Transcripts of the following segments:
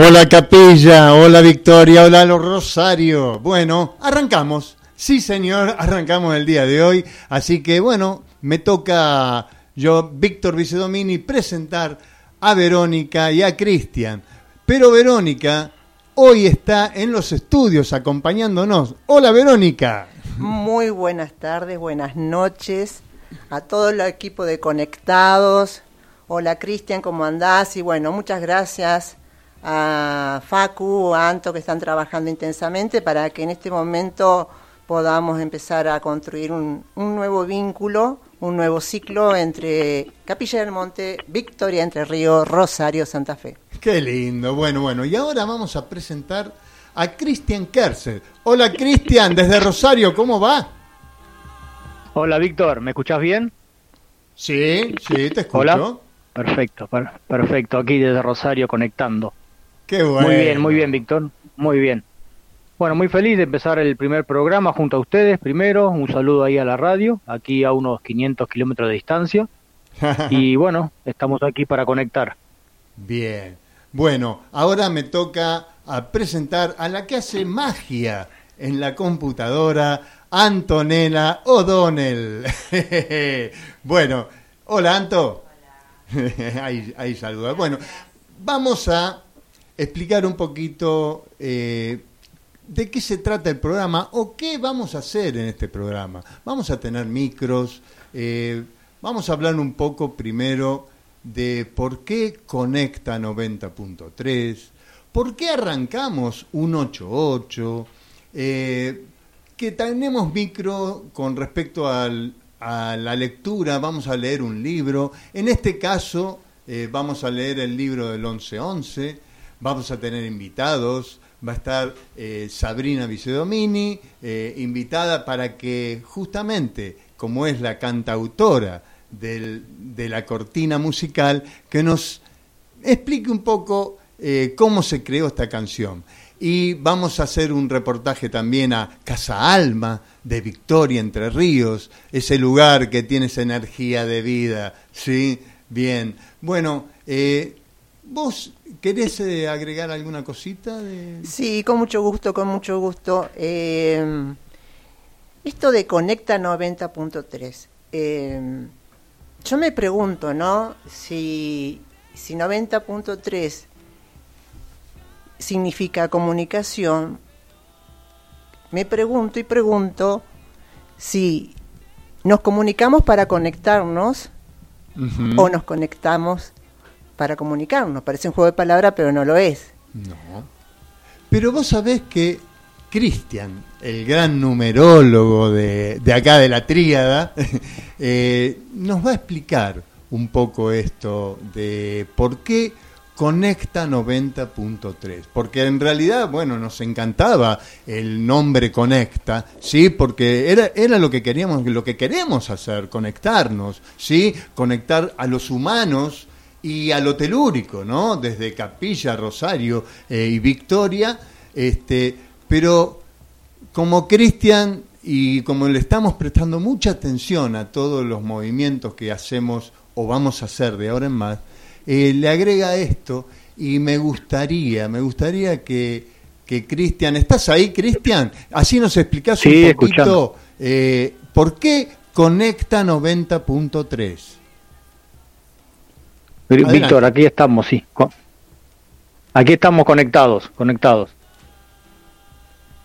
Hola Capilla, hola Victoria, hola los Rosario. Bueno, arrancamos. Sí, señor, arrancamos el día de hoy. Así que bueno, me toca yo, Víctor Vicedomini, presentar a Verónica y a Cristian. Pero Verónica hoy está en los estudios acompañándonos. Hola Verónica. Muy buenas tardes, buenas noches a todo el equipo de Conectados. Hola Cristian, ¿cómo andás? Y bueno, muchas gracias a Facu, a Anto, que están trabajando intensamente para que en este momento podamos empezar a construir un, nuevo vínculo, un nuevo ciclo entre Capilla del Monte, Victoria Entre Río, Rosario, Santa Fe. Qué lindo, bueno, bueno, y ahora vamos a presentar a Cristian Kerser. Hola Cristian, desde Rosario, ¿cómo va? Hola Víctor, ¿me escuchás bien? Sí, sí, te escucho. Hola. Perfecto, perfecto, aquí desde Rosario conectando. Muy bien, muy bien, Víctor. Muy bien. Bueno, muy feliz de empezar el primer programa junto a ustedes. Primero, un saludo ahí a la radio, aquí a unos 500 kilómetros de distancia. y bueno, estamos aquí para conectar. Bien. Bueno, ahora me toca a presentar a la que hace magia en la computadora, Antonella O'Donnell. bueno, hola Anto. Hola. ahí, ahí saluda. Bueno, vamos a explicar un poquito eh, de qué se trata el programa o qué vamos a hacer en este programa. Vamos a tener micros, eh, vamos a hablar un poco primero de por qué conecta 90.3, por qué arrancamos un 88, eh, que tenemos micro con respecto a la lectura, vamos a leer un libro, en este caso vamos a leer el libro del 1111, Vamos a tener invitados, va a estar eh, Sabrina Vicedomini, eh, invitada para que justamente, como es la cantautora de la cortina musical, que nos explique un poco eh, cómo se creó esta canción. Y vamos a hacer un reportaje también a Casa Alma de Victoria Entre Ríos, ese lugar que tiene esa energía de vida, ¿sí? Bien, bueno, vos ¿Querés eh, agregar alguna cosita? Sí, con mucho gusto, con mucho gusto. Eh, esto de Conecta 90.3. Eh, yo me pregunto, ¿no? Si, si 90.3 significa comunicación, me pregunto y pregunto si nos comunicamos para conectarnos o nos conectamos para comunicarnos. Parece un juego de palabras, pero no lo es. No. Pero vos sabés que Cristian, el gran numerólogo de, acá de la tríada, eh, nos va a explicar un poco esto de por qué conecta 90.3, porque en realidad, bueno, nos encantaba el nombre conecta, sí, porque era, era lo que queríamos, lo que queremos hacer, conectarnos, sí, conectar a los humanos y a lo telúrico, ¿no? Desde Capilla, Rosario eh, y Victoria, este, pero como Cristian y como le estamos prestando mucha atención a todos los movimientos que hacemos o vamos a hacer de ahora en más, eh, le agrega esto y me gustaría, me gustaría que, que Cristian, ¿estás ahí, Cristian? Así nos explicás un poquito eh, por qué conecta 90.3. Víctor, aquí estamos, sí. Aquí estamos conectados, conectados.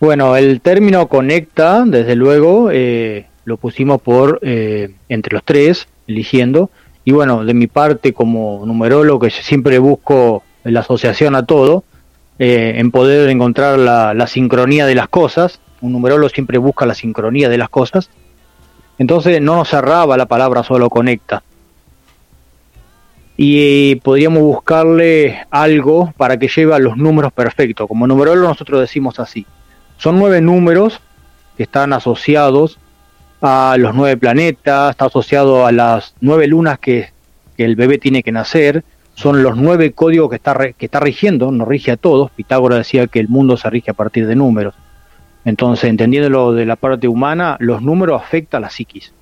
Bueno, el término conecta, desde luego, eh, lo pusimos por eh, entre los tres, eligiendo. Y bueno, de mi parte, como numerólogo, que siempre busco la asociación a todo, eh, en poder encontrar la, la, sincronía de las cosas. Un numerólogo siempre busca la sincronía de las cosas. Entonces no nos cerraba la palabra solo conecta y podríamos buscarle algo para que lleve a los números perfectos. Como numerólogo nosotros decimos así. Son nueve números que están asociados a los nueve planetas, está asociado a las nueve lunas que, el bebé tiene que nacer, son los nueve códigos que está, que está rigiendo, no rige a todos. Pitágoras decía que el mundo se rige a partir de números. Entonces, entendiéndolo de la parte humana, los números afectan a la psiquis.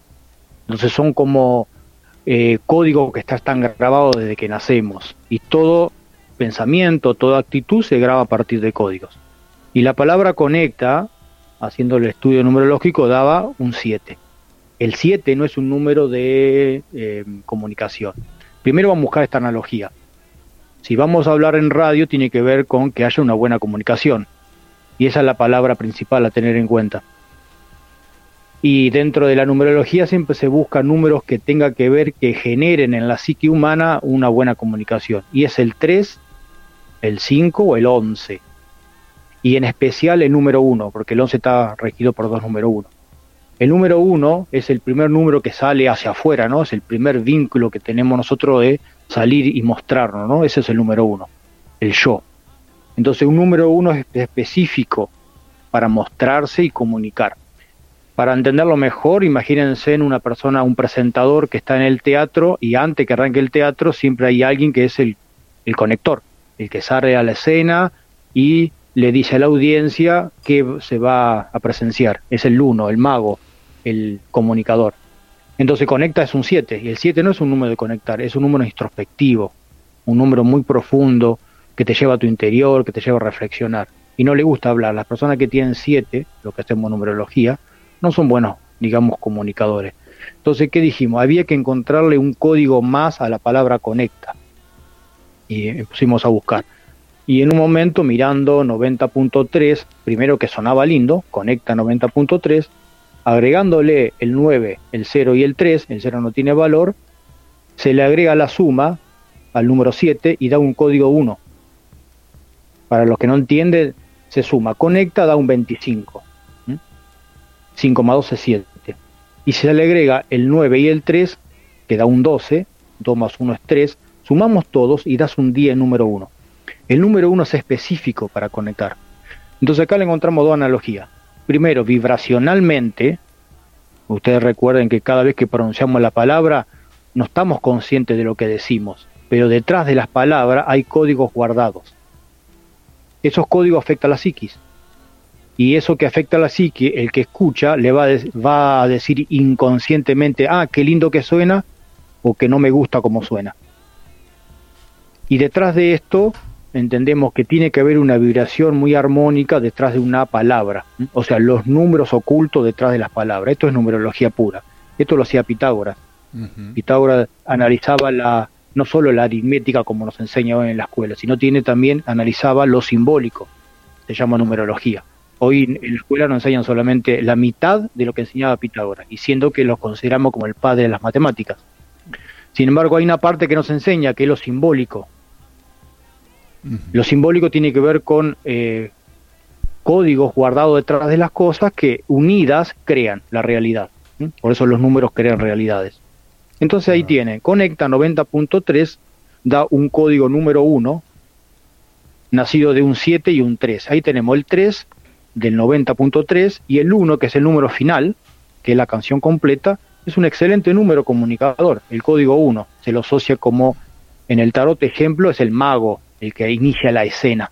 Entonces son como eh, código que está tan grabado desde que nacemos y todo pensamiento, toda actitud se graba a partir de códigos. Y la palabra conecta, haciendo el estudio numerológico, daba un 7. El 7 no es un número de eh, comunicación. Primero vamos a buscar esta analogía. Si vamos a hablar en radio, tiene que ver con que haya una buena comunicación. Y esa es la palabra principal a tener en cuenta. Y dentro de la numerología siempre se buscan números que tengan que ver, que generen en la psique humana una buena comunicación. Y es el 3, el 5 o el 11. Y en especial el número 1, porque el 11 está regido por dos número 1. El número 1 es el primer número que sale hacia afuera, ¿no? Es el primer vínculo que tenemos nosotros de salir y mostrarnos, ¿no? Ese es el número 1, el yo. Entonces un número 1 es específico para mostrarse y comunicar. Para entenderlo mejor, imagínense en una persona, un presentador que está en el teatro y antes que arranque el teatro siempre hay alguien que es el, el conector, el que sale a la escena y le dice a la audiencia que se va a presenciar. Es el uno, el mago, el comunicador. Entonces conecta es un 7 y el 7 no es un número de conectar, es un número introspectivo, un número muy profundo que te lleva a tu interior, que te lleva a reflexionar. Y no le gusta hablar. Las personas que tienen 7, lo que hacemos numerología, no son buenos, digamos, comunicadores. Entonces, ¿qué dijimos? Había que encontrarle un código más a la palabra conecta. Y pusimos a buscar. Y en un momento, mirando 90.3, primero que sonaba lindo, conecta 90.3, agregándole el 9, el 0 y el 3, el 0 no tiene valor, se le agrega la suma al número 7 y da un código 1. Para los que no entienden, se suma, conecta, da un 25. 5 más 2 es 7. Y se le agrega el 9 y el 3, que da un 12, 2 más 1 es 3, sumamos todos y das un 10 número 1. El número 1 es específico para conectar. Entonces acá le encontramos dos analogías. Primero, vibracionalmente, ustedes recuerden que cada vez que pronunciamos la palabra no estamos conscientes de lo que decimos, pero detrás de las palabras hay códigos guardados. Esos códigos afectan a la psiquis y eso que afecta a la psique, el que escucha le va a, va a decir inconscientemente, ah, qué lindo que suena, o que no me gusta como suena. Y detrás de esto entendemos que tiene que haber una vibración muy armónica detrás de una palabra, o sea, los números ocultos detrás de las palabras. Esto es numerología pura. Esto lo hacía Pitágoras. Pitágoras analizaba la no solo la aritmética como nos enseña en la escuela, sino tiene también analizaba lo simbólico. Se llama numerología. Hoy en la escuela nos enseñan solamente la mitad de lo que enseñaba Pitágoras, y siendo que lo consideramos como el padre de las matemáticas. Sin embargo, hay una parte que nos enseña que es lo simbólico. Lo simbólico tiene que ver con eh, códigos guardados detrás de las cosas que unidas crean la realidad. Por eso los números crean realidades. Entonces ahí tiene, conecta 90.3, da un código número 1, nacido de un 7 y un 3. Ahí tenemos el 3 del 90.3 y el 1, que es el número final, que es la canción completa, es un excelente número comunicador, el código 1. Se lo asocia como, en el tarot ejemplo, es el mago, el que inicia la escena.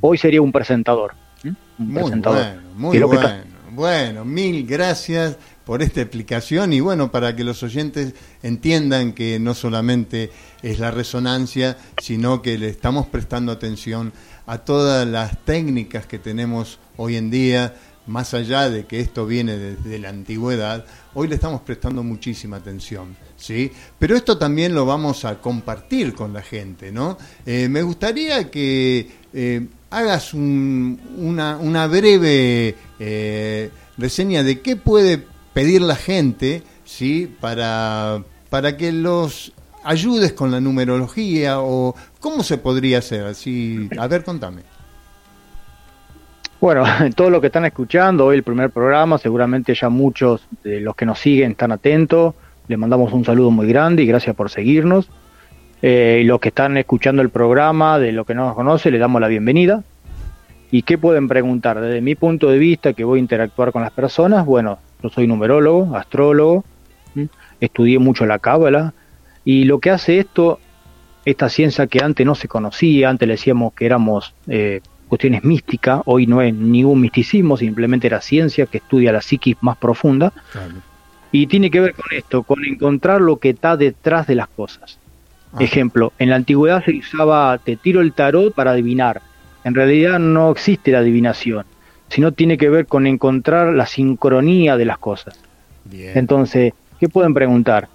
Hoy sería un presentador. Un muy presentador. Bueno, muy bueno. Bueno, mil gracias por esta explicación y bueno, para que los oyentes entiendan que no solamente es la resonancia, sino que le estamos prestando atención a todas las técnicas que tenemos hoy en día, más allá de que esto viene desde la antigüedad, hoy le estamos prestando muchísima atención, ¿sí? Pero esto también lo vamos a compartir con la gente, ¿no? Eh, me gustaría que eh, hagas una, una, breve eh, reseña de qué puede pedir la gente, ¿sí? Para, para que los ayudes con la numerología o cómo se podría hacer así a ver contame. Bueno todo lo que están escuchando hoy el primer programa seguramente ya muchos de los que nos siguen están atentos. Les mandamos un saludo muy grande y gracias por seguirnos. Eh, los que están escuchando el programa de lo que no nos conoce le damos la bienvenida. Y qué pueden preguntar desde mi punto de vista que voy a interactuar con las personas bueno yo soy numerólogo astrólogo estudié mucho la cábala y lo que hace esto, esta ciencia que antes no se conocía, antes le decíamos que éramos eh, cuestiones místicas, hoy no es ningún misticismo, simplemente era ciencia que estudia la psiquis más profunda. Y tiene que ver con esto, con encontrar lo que está detrás de las cosas. Ah. Ejemplo, en la antigüedad se usaba te tiro el tarot para adivinar. En realidad no existe la adivinación, sino tiene que ver con encontrar la sincronía de las cosas. Entonces, ¿qué pueden preguntar?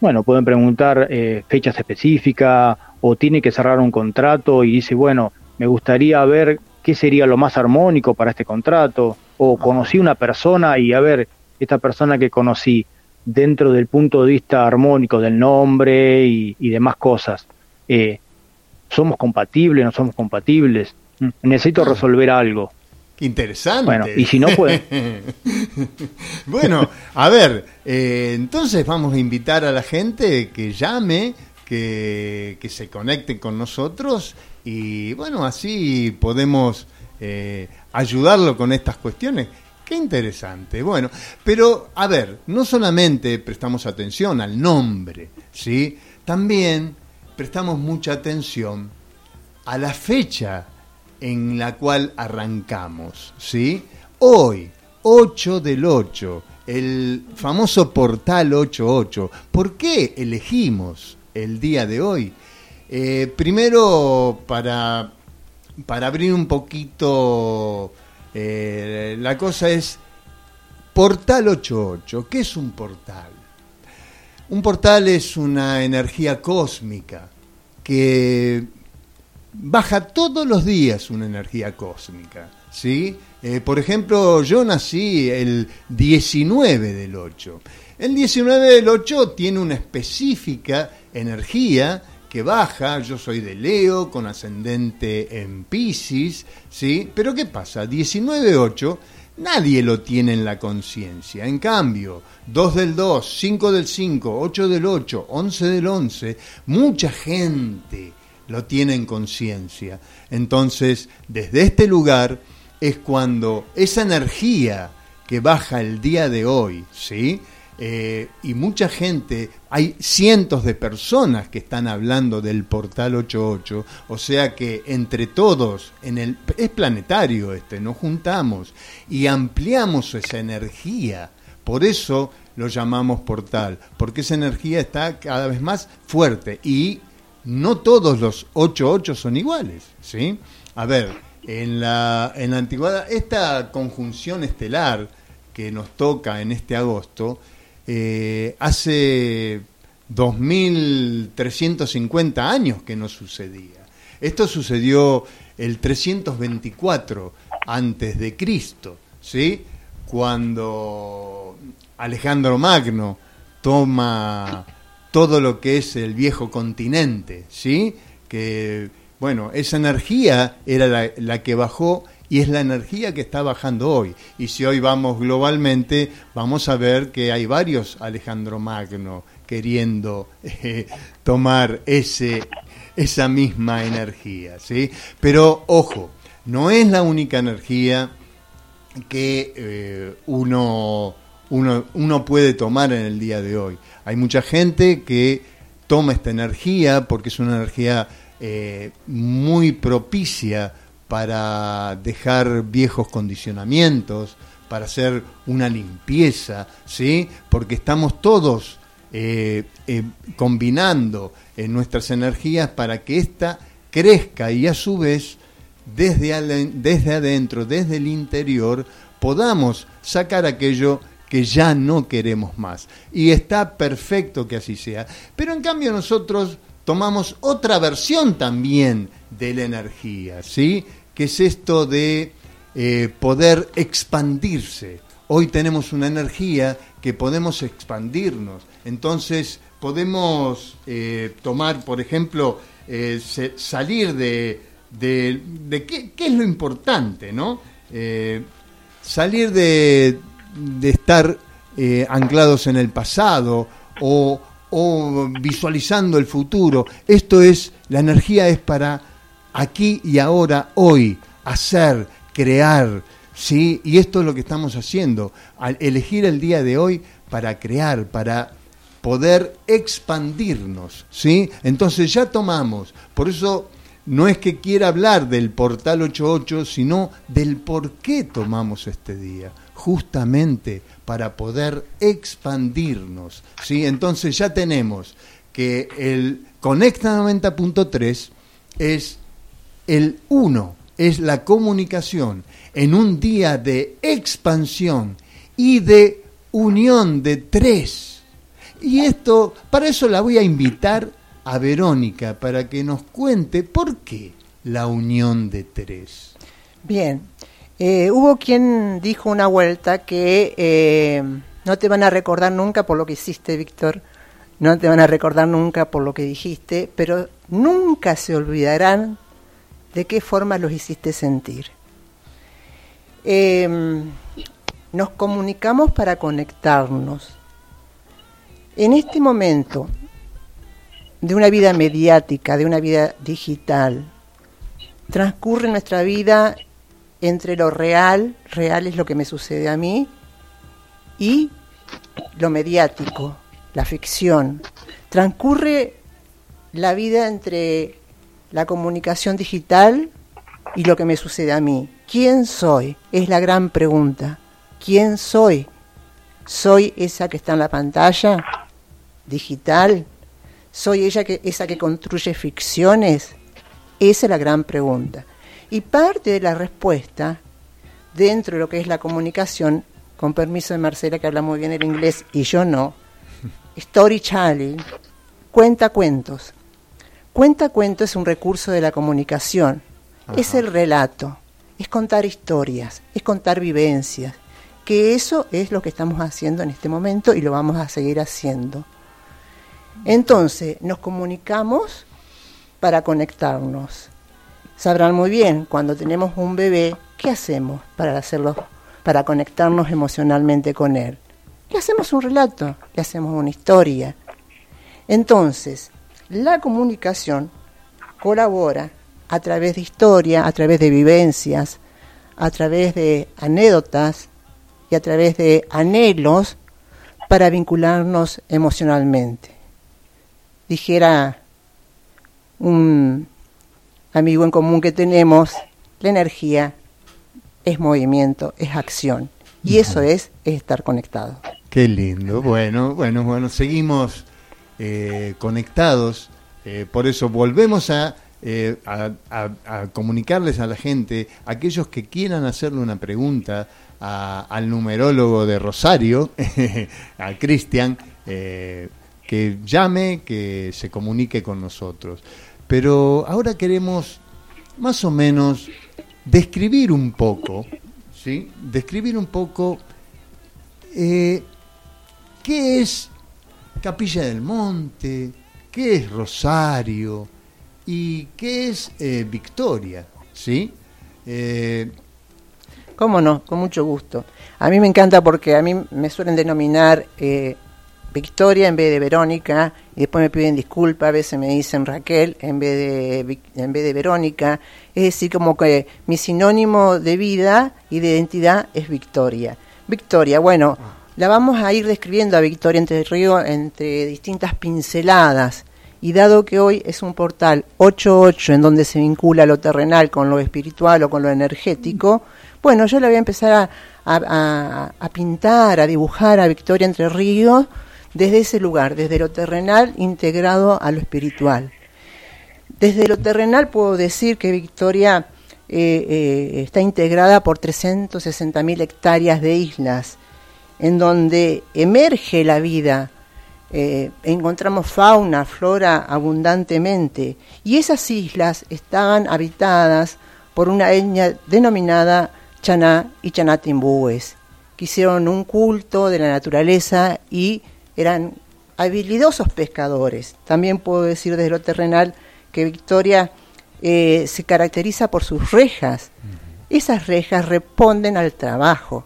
Bueno, pueden preguntar eh, fechas específicas o tiene que cerrar un contrato y dice, bueno, me gustaría ver qué sería lo más armónico para este contrato o conocí una persona y a ver, esta persona que conocí, dentro del punto de vista armónico del nombre y, demás cosas. Eh, ¿Somos compatibles? ¿No somos compatibles? Mm, necesito resolver algo. Qué interesante. Bueno, y si no, puede. bueno, a ver, eh, entonces vamos a invitar a la gente que llame, que, que se conecte con nosotros y bueno, así podemos eh, ayudarlo con estas cuestiones Qué interesante. Bueno, pero a ver, no solamente prestamos atención al nombre, ¿sí? También prestamos mucha atención a la fecha en la cual arrancamos, ¿sí? Hoy, 8 del 8, el famoso portal 88. ¿Por qué elegimos el día de hoy? Eh, primero, para, para abrir un poquito eh, la cosa es Portal 88. ¿Qué es un portal? Un portal es una energía cósmica que baja todos los días una energía cósmica. ¿sí? Eh, por ejemplo, yo nací el 19 del 8. El 19 del 8 tiene una específica energía que baja, yo soy de Leo, con ascendente en Pisces, ¿sí? Pero ¿qué pasa? 19.8, nadie lo tiene en la conciencia. En cambio, 2 del 2, 5 del 5, 8 del 8, 11 del 11, mucha gente lo tiene en conciencia. Entonces, desde este lugar es cuando esa energía que baja el día de hoy, ¿sí? Eh, y mucha gente, hay cientos de personas que están hablando del portal 88, o sea que entre todos, en el, es planetario este, nos juntamos y ampliamos esa energía. Por eso lo llamamos portal, porque esa energía está cada vez más fuerte y no todos los 88 son iguales, ¿sí? A ver, en la, en la antigüedad, esta conjunción estelar que nos toca en este agosto, eh, hace 2.350 años que no sucedía. Esto sucedió el 324 antes de Cristo, ¿sí? Cuando Alejandro Magno toma todo lo que es el viejo continente, ¿sí? Que bueno, esa energía era la que bajó y es la energía que está bajando hoy. Y si hoy vamos globalmente, vamos a ver que hay varios Alejandro Magno queriendo eh, tomar ese, esa misma energía. ¿sí? Pero ojo, no es la única energía que eh, uno, uno, uno puede tomar en el día de hoy. Hay mucha gente que toma esta energía porque es una energía eh, muy propicia para dejar viejos condicionamientos, para hacer una limpieza, ¿sí? Porque estamos todos eh, eh, combinando en nuestras energías para que ésta crezca y a su vez desde, desde adentro, desde el interior, podamos sacar aquello que ya no queremos más. Y está perfecto que así sea. Pero en cambio nosotros tomamos otra versión también de la energía, ¿sí? que es esto de eh, poder expandirse. Hoy tenemos una energía que podemos expandirnos. Entonces podemos eh, tomar, por ejemplo, eh, salir de, de, qué, es lo importante, ¿no? salir de, de estar anclados en el pasado o, o visualizando el futuro. Esto es, la energía es para aquí y ahora, hoy, hacer, crear, ¿sí? Y esto es lo que estamos haciendo, al elegir el día de hoy para crear, para poder expandirnos, ¿sí? Entonces ya tomamos, por eso no es que quiera hablar del portal 88, sino del por qué tomamos este día, justamente para poder expandirnos, ¿sí? Entonces ya tenemos que el Conecta 90.3 es el uno, es la comunicación en un día de expansión y de unión de tres. Y esto, para eso la voy a invitar a Verónica para que nos cuente por qué la unión de tres. Bien, eh, hubo quien dijo una vuelta que eh, no te van a recordar nunca por lo que hiciste, Víctor, no te van a recordar nunca por lo que dijiste, pero nunca se olvidarán de qué forma los hiciste sentir. Em, nos comunicamos para conectarnos. En este momento de una vida mediática, de una vida digital, transcurre nuestra vida entre lo real, real es lo que me sucede a mí, y lo mediático, la ficción. Transcurre la vida entre la comunicación digital y lo que me sucede a mí. ¿Quién soy? Es la gran pregunta. ¿Quién soy? ¿Soy esa que está en la pantalla digital? ¿Soy ella que, esa que construye ficciones? Esa es la gran pregunta. Y parte de la respuesta, dentro de lo que es la comunicación, con permiso de Marcela que habla muy bien el inglés y yo no, storytelling, cuenta cuentos. Cuenta cuentos es un recurso de la comunicación, es el relato, es contar historias, es contar vivencias, que eso es lo que estamos haciendo en este momento y lo vamos a seguir haciendo. Entonces, nos comunicamos para conectarnos. Sabrán muy bien, cuando tenemos un bebé, ¿qué hacemos para hacerlo, para conectarnos emocionalmente con él? Le hacemos un relato, le hacemos una historia. Entonces, la comunicación colabora a través de historia, a través de vivencias, a través de anécdotas y a través de anhelos para vincularnos emocionalmente. Dijera un amigo en común que tenemos, la energía es movimiento, es acción. Y eso es, estar conectado. Qué lindo. Bueno, bueno, bueno, seguimos eh, conectados. Eh, por eso volvemos eh, a, a, comunicarles a la gente, aquellos que quieran hacerle una pregunta al numerólogo de Rosario, a Cristian, que llame, que se comunique con nosotros. Pero ahora queremos más o menos describir un poco, ¿sí? Describir un poco qué es Capilla del Monte, qué es Rosario y qué es eh, Victoria, ¿sí? Eh, ¿Cómo no? Con mucho gusto. A mí me encanta porque a mí me suelen denominar eh, Victoria en vez de Verónica y después me piden disculpas, a veces me dicen Raquel en vez de en vez de Verónica, es decir, como que mi sinónimo de vida y de identidad es Victoria. Victoria, bueno, la vamos a ir describiendo a Victoria Entre Río entre distintas pinceladas. Y dado que hoy es un portal 8-8 en donde se vincula lo terrenal con lo espiritual o con lo energético, bueno, yo le voy a empezar a, a pintar, a dibujar a Victoria Entre Ríos desde ese lugar, desde lo terrenal integrado a lo espiritual. Desde lo terrenal puedo decir que Victoria eh, eh, está integrada por 360.000 hectáreas de islas, en donde emerge la vida, eh, encontramos fauna, flora abundantemente, y esas islas estaban habitadas por una etnia denominada Chaná y Chanatimbúes, que hicieron un culto de la naturaleza y eran habilidosos pescadores. También puedo decir desde lo terrenal que Victoria eh, se caracteriza por sus rejas. Esas rejas responden al trabajo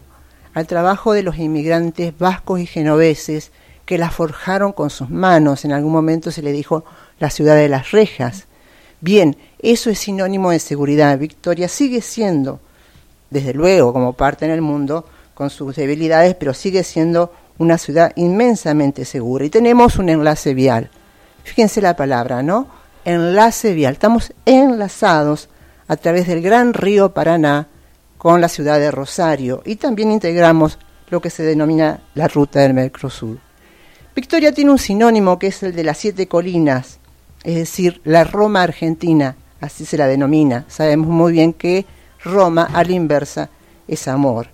al trabajo de los inmigrantes vascos y genoveses que la forjaron con sus manos. En algún momento se le dijo la ciudad de las rejas. Bien, eso es sinónimo de seguridad. Victoria sigue siendo, desde luego, como parte en el mundo, con sus debilidades, pero sigue siendo una ciudad inmensamente segura. Y tenemos un enlace vial. Fíjense la palabra, ¿no? Enlace vial. Estamos enlazados a través del gran río Paraná con la ciudad de Rosario y también integramos lo que se denomina la ruta del Mercosur. Victoria tiene un sinónimo que es el de las siete colinas. es decir, la Roma argentina, así se la denomina. Sabemos muy bien que Roma a la inversa es amor.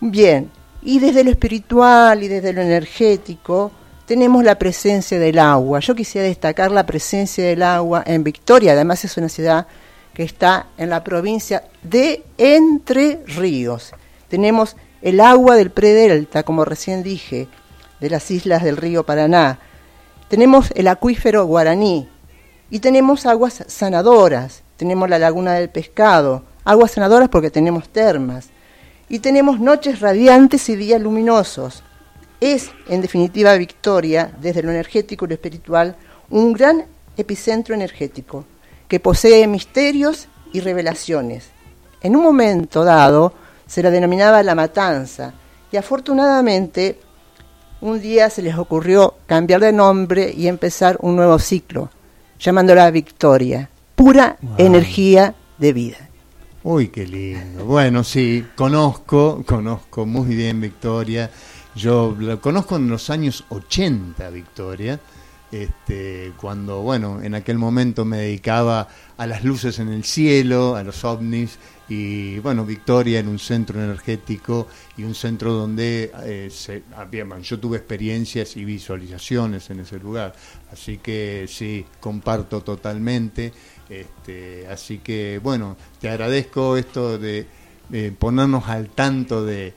Bien, y desde lo espiritual y desde lo energético tenemos la presencia del agua. Yo quisiera destacar la presencia del agua en Victoria, además es una ciudad que está en la provincia de Entre Ríos. Tenemos el agua del predelta, como recién dije, de las islas del río Paraná. Tenemos el acuífero guaraní y tenemos aguas sanadoras. Tenemos la laguna del pescado, aguas sanadoras porque tenemos termas. Y tenemos noches radiantes y días luminosos. Es, en definitiva, Victoria, desde lo energético y lo espiritual, un gran epicentro energético que posee misterios y revelaciones. En un momento dado se la denominaba la matanza y afortunadamente un día se les ocurrió cambiar de nombre y empezar un nuevo ciclo, llamándola Victoria, pura energía de vida. Uy, qué lindo. Bueno, sí, conozco, conozco muy bien Victoria. Yo la conozco en los años 80, Victoria este, cuando, bueno, en aquel momento me dedicaba a las luces en el cielo, a los ovnis, y bueno, Victoria en un centro energético y un centro donde eh, se, yo tuve experiencias y visualizaciones en ese lugar, así que sí, comparto totalmente, este, así que bueno, te agradezco esto de, ponernos al tanto de,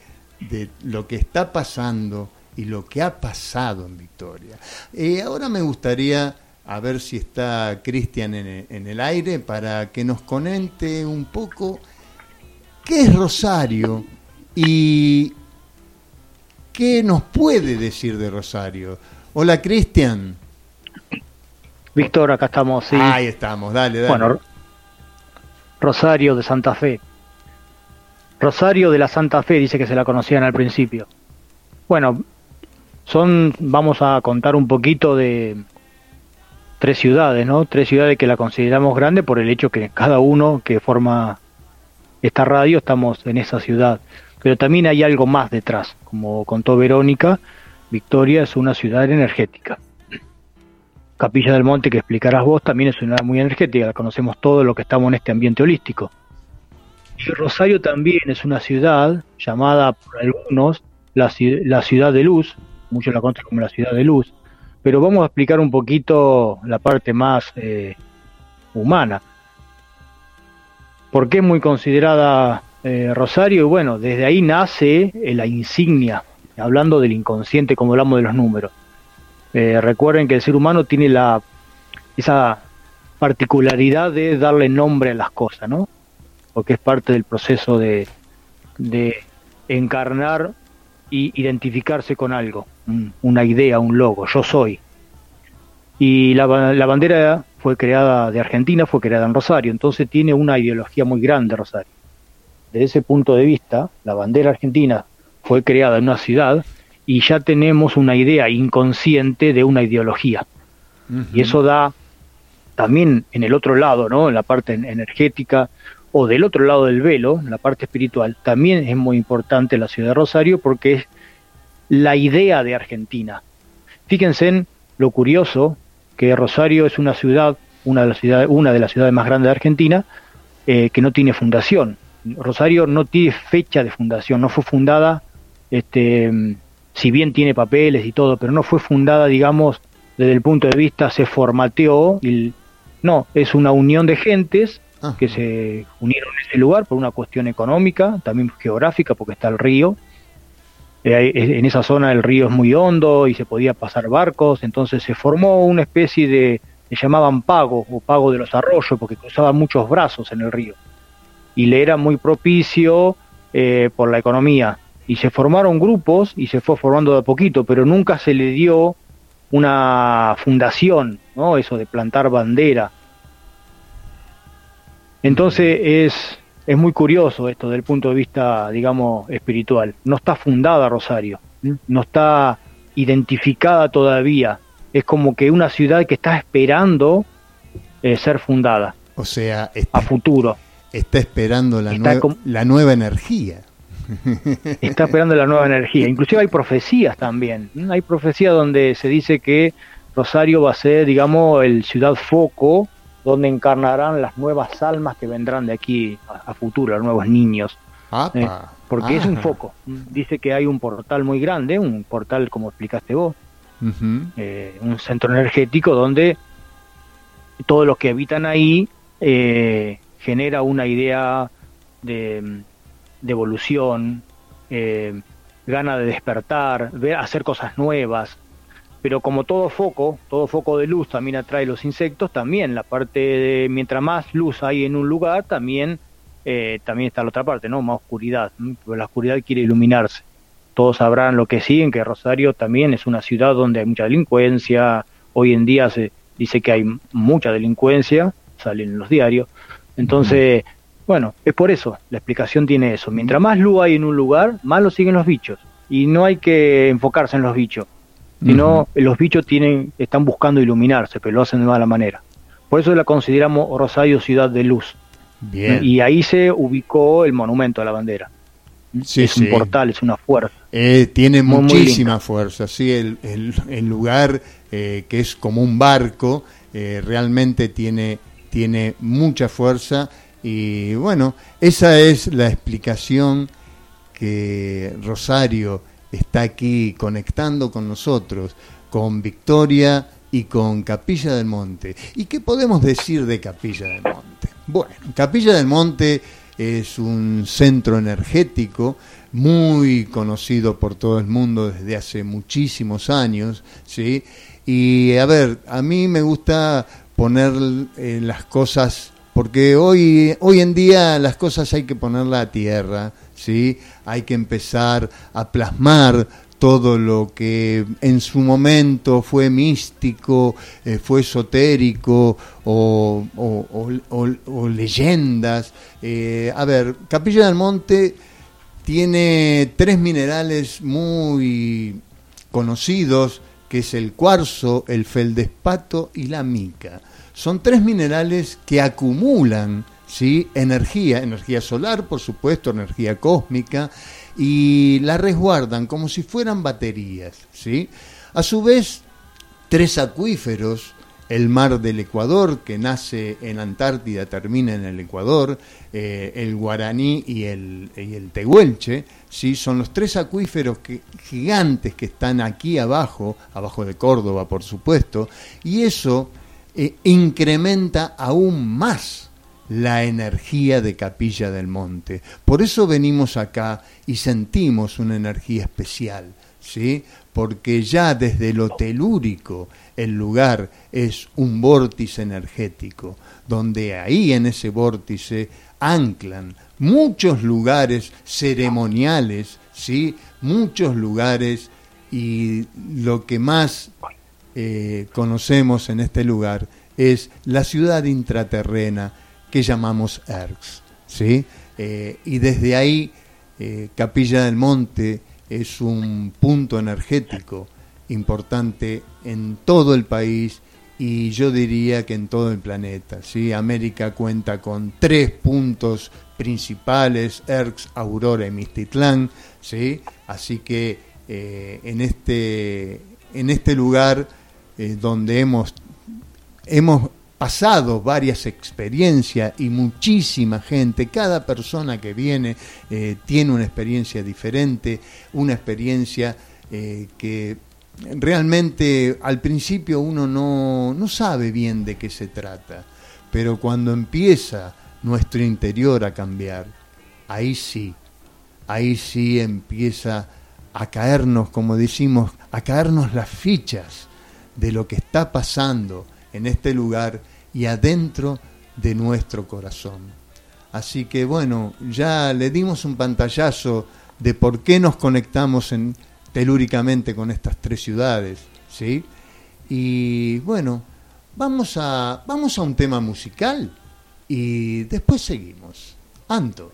lo que está pasando y lo que ha pasado en Victoria. Eh, ahora me gustaría a ver si está Cristian en, el aire para que nos conecte un poco qué es Rosario y qué nos puede decir de Rosario. Hola Cristian. Víctor, acá estamos, sí. Ahí estamos, dale, dale. Bueno, Rosario de Santa Fe. Rosario de la Santa Fe dice que se la conocían al principio. Bueno, son, vamos a contar un poquito de tres ciudades, ¿no? Tres ciudades que la consideramos grande por el hecho que cada uno que forma esta radio estamos en esa ciudad. Pero también hay algo más detrás. Como contó Verónica, Victoria es una ciudad energética. Capilla del Monte, que explicarás vos, también es una muy energética, la conocemos todos los que estamos en este ambiente holístico. Y Rosario también es una ciudad llamada por algunos la, la ciudad de luz, muchos la conocen como la ciudad de luz, pero vamos a explicar un poquito la parte más eh, humana. ¿Por qué es muy considerada eh, Rosario? Bueno, desde ahí nace eh, la insignia, hablando del inconsciente como hablamos de los números. Recuerden que el ser humano tiene la esa particularidad de darle nombre a las cosas, ¿no? Porque es parte del proceso de, de encarnar y identificarse con algo una idea, un logo, yo soy. Y la, bandera fue creada de Argentina, fue creada en Rosario, entonces tiene una ideología muy grande Rosario. Desde ese punto de vista, la bandera argentina fue creada en una ciudad y ya tenemos una idea inconsciente de una ideología. Y eso da también en el otro lado, ¿no? En la parte energética o del otro lado del velo, en la parte espiritual, también es muy importante la ciudad de Rosario porque es la idea de Argentina. Fíjense en lo curioso que Rosario es una ciudad, una de las ciudades, una de las ciudades más grandes de Argentina, eh, que no tiene fundación. Rosario no tiene fecha de fundación, no fue fundada, este, si bien tiene papeles y todo, pero no fue fundada, digamos, desde el punto de vista se formateó, y, no, es una unión de gentes ah. que se unieron en ese lugar por una cuestión económica, también geográfica, porque está el río, eh, en esa zona el río es muy hondo y se podía pasar barcos, entonces se formó una especie de, le llamaban pago o pago de los arroyos porque cruzaban muchos brazos en el río. Y le era muy propicio eh, por la economía y se formaron grupos y se fue formando de a poquito, pero nunca se le dio una fundación, ¿no? Eso de plantar bandera. Entonces es es muy curioso esto desde el punto de vista, digamos, espiritual. No está fundada Rosario, no está identificada todavía. Es como que una ciudad que está esperando eh, ser fundada. O sea, a futuro. Está esperando la, la nueva energía. Está esperando la nueva energía. Inclusive hay profecías también. Hay profecías donde se dice que Rosario va a ser, digamos, el ciudad foco donde encarnarán las nuevas almas que vendrán de aquí a, futuro, los nuevos niños. Eh, porque es un ah. foco. Dice que hay un portal muy grande, un portal como explicaste vos, eh, un centro energético donde todos los que habitan ahí eh, genera una idea de, evolución, eh, gana de despertar, ver, hacer cosas nuevas. Pero como todo foco, todo foco de luz también atrae los insectos, también la parte de, mientras más luz hay en un lugar, también, eh, también está la otra parte, ¿no? Más oscuridad, la oscuridad quiere iluminarse. Todos sabrán lo que siguen, que Rosario también es una ciudad donde hay mucha delincuencia, hoy en día se dice que hay mucha delincuencia, salen en los diarios, entonces, bueno, es por eso, la explicación tiene eso. Mientras más luz hay en un lugar, más lo siguen los bichos. Y no hay que enfocarse en los bichos, sino los bichos tienen, están buscando iluminarse, pero lo hacen de mala manera. Por eso la consideramos Rosario ciudad de luz. Bien. Y ahí se ubicó el monumento a la bandera. es un portal, es una fuerza. Eh, tiene muchísima fuerza, sí, el, el, lugar eh, que es como un barco, eh, realmente tiene tiene mucha fuerza y bueno, esa es la explicación que Rosario está aquí conectando con nosotros, con Victoria y con Capilla del Monte. ¿Y qué podemos decir de Capilla del Monte? Bueno, Capilla del Monte es un centro energético muy conocido por todo el mundo desde hace muchísimos años, ¿sí? Y a ver, a mí me gusta poner eh, las cosas, porque hoy, hoy en día las cosas hay que ponerlas a tierra, ¿sí? hay que empezar a plasmar todo lo que en su momento fue místico, eh, fue esotérico o, o, leyendas. Eh, a ver, Capilla del Monte tiene tres minerales muy conocidos que es el cuarzo, el feldespato y la mica. Son tres minerales que acumulan ¿sí? energía, energía solar, por supuesto, energía cósmica, y la resguardan como si fueran baterías. ¿sí? A su vez, tres acuíferos el mar del Ecuador, que nace en Antártida, termina en el Ecuador, eh, el Guaraní y el, el Tehuelche, ¿sí? son los tres acuíferos que, gigantes que están aquí abajo, abajo de Córdoba, por supuesto, y eso incrementa aún más la energía de Capilla del Monte. Por eso venimos acá y sentimos una energía especial, ¿sí? porque ya desde lo telúrico, el lugar es un vórtice energético, donde ahí en ese vórtice anclan muchos lugares ceremoniales, ¿sí? muchos lugares y lo que más eh, conocemos en este lugar es la ciudad intraterrena que llamamos Erx. ¿sí? Eh, y desde ahí eh, Capilla del Monte es un punto energético importante en todo el país y yo diría que en todo el planeta. ¿sí? América cuenta con tres puntos principales, ERX, Aurora y Mistitlán, ¿sí? así que en, este, en este lugar eh, donde hemos, hemos pasado varias experiencias y muchísima gente, cada persona que viene eh, tiene una experiencia diferente, una experiencia que realmente al principio uno no, sabe bien de qué se trata, pero cuando empieza nuestro interior a cambiar, ahí sí, ahí sí empieza a caernos, como decimos, a caernos las fichas de lo que está pasando en este lugar y adentro de nuestro corazón. Así que bueno, ya le dimos un pantallazo de por qué nos conectamos en, telúricamente con estas tres ciudades, ¿sí? Y bueno, vamos a, vamos a un tema musical y después seguimos. Anto.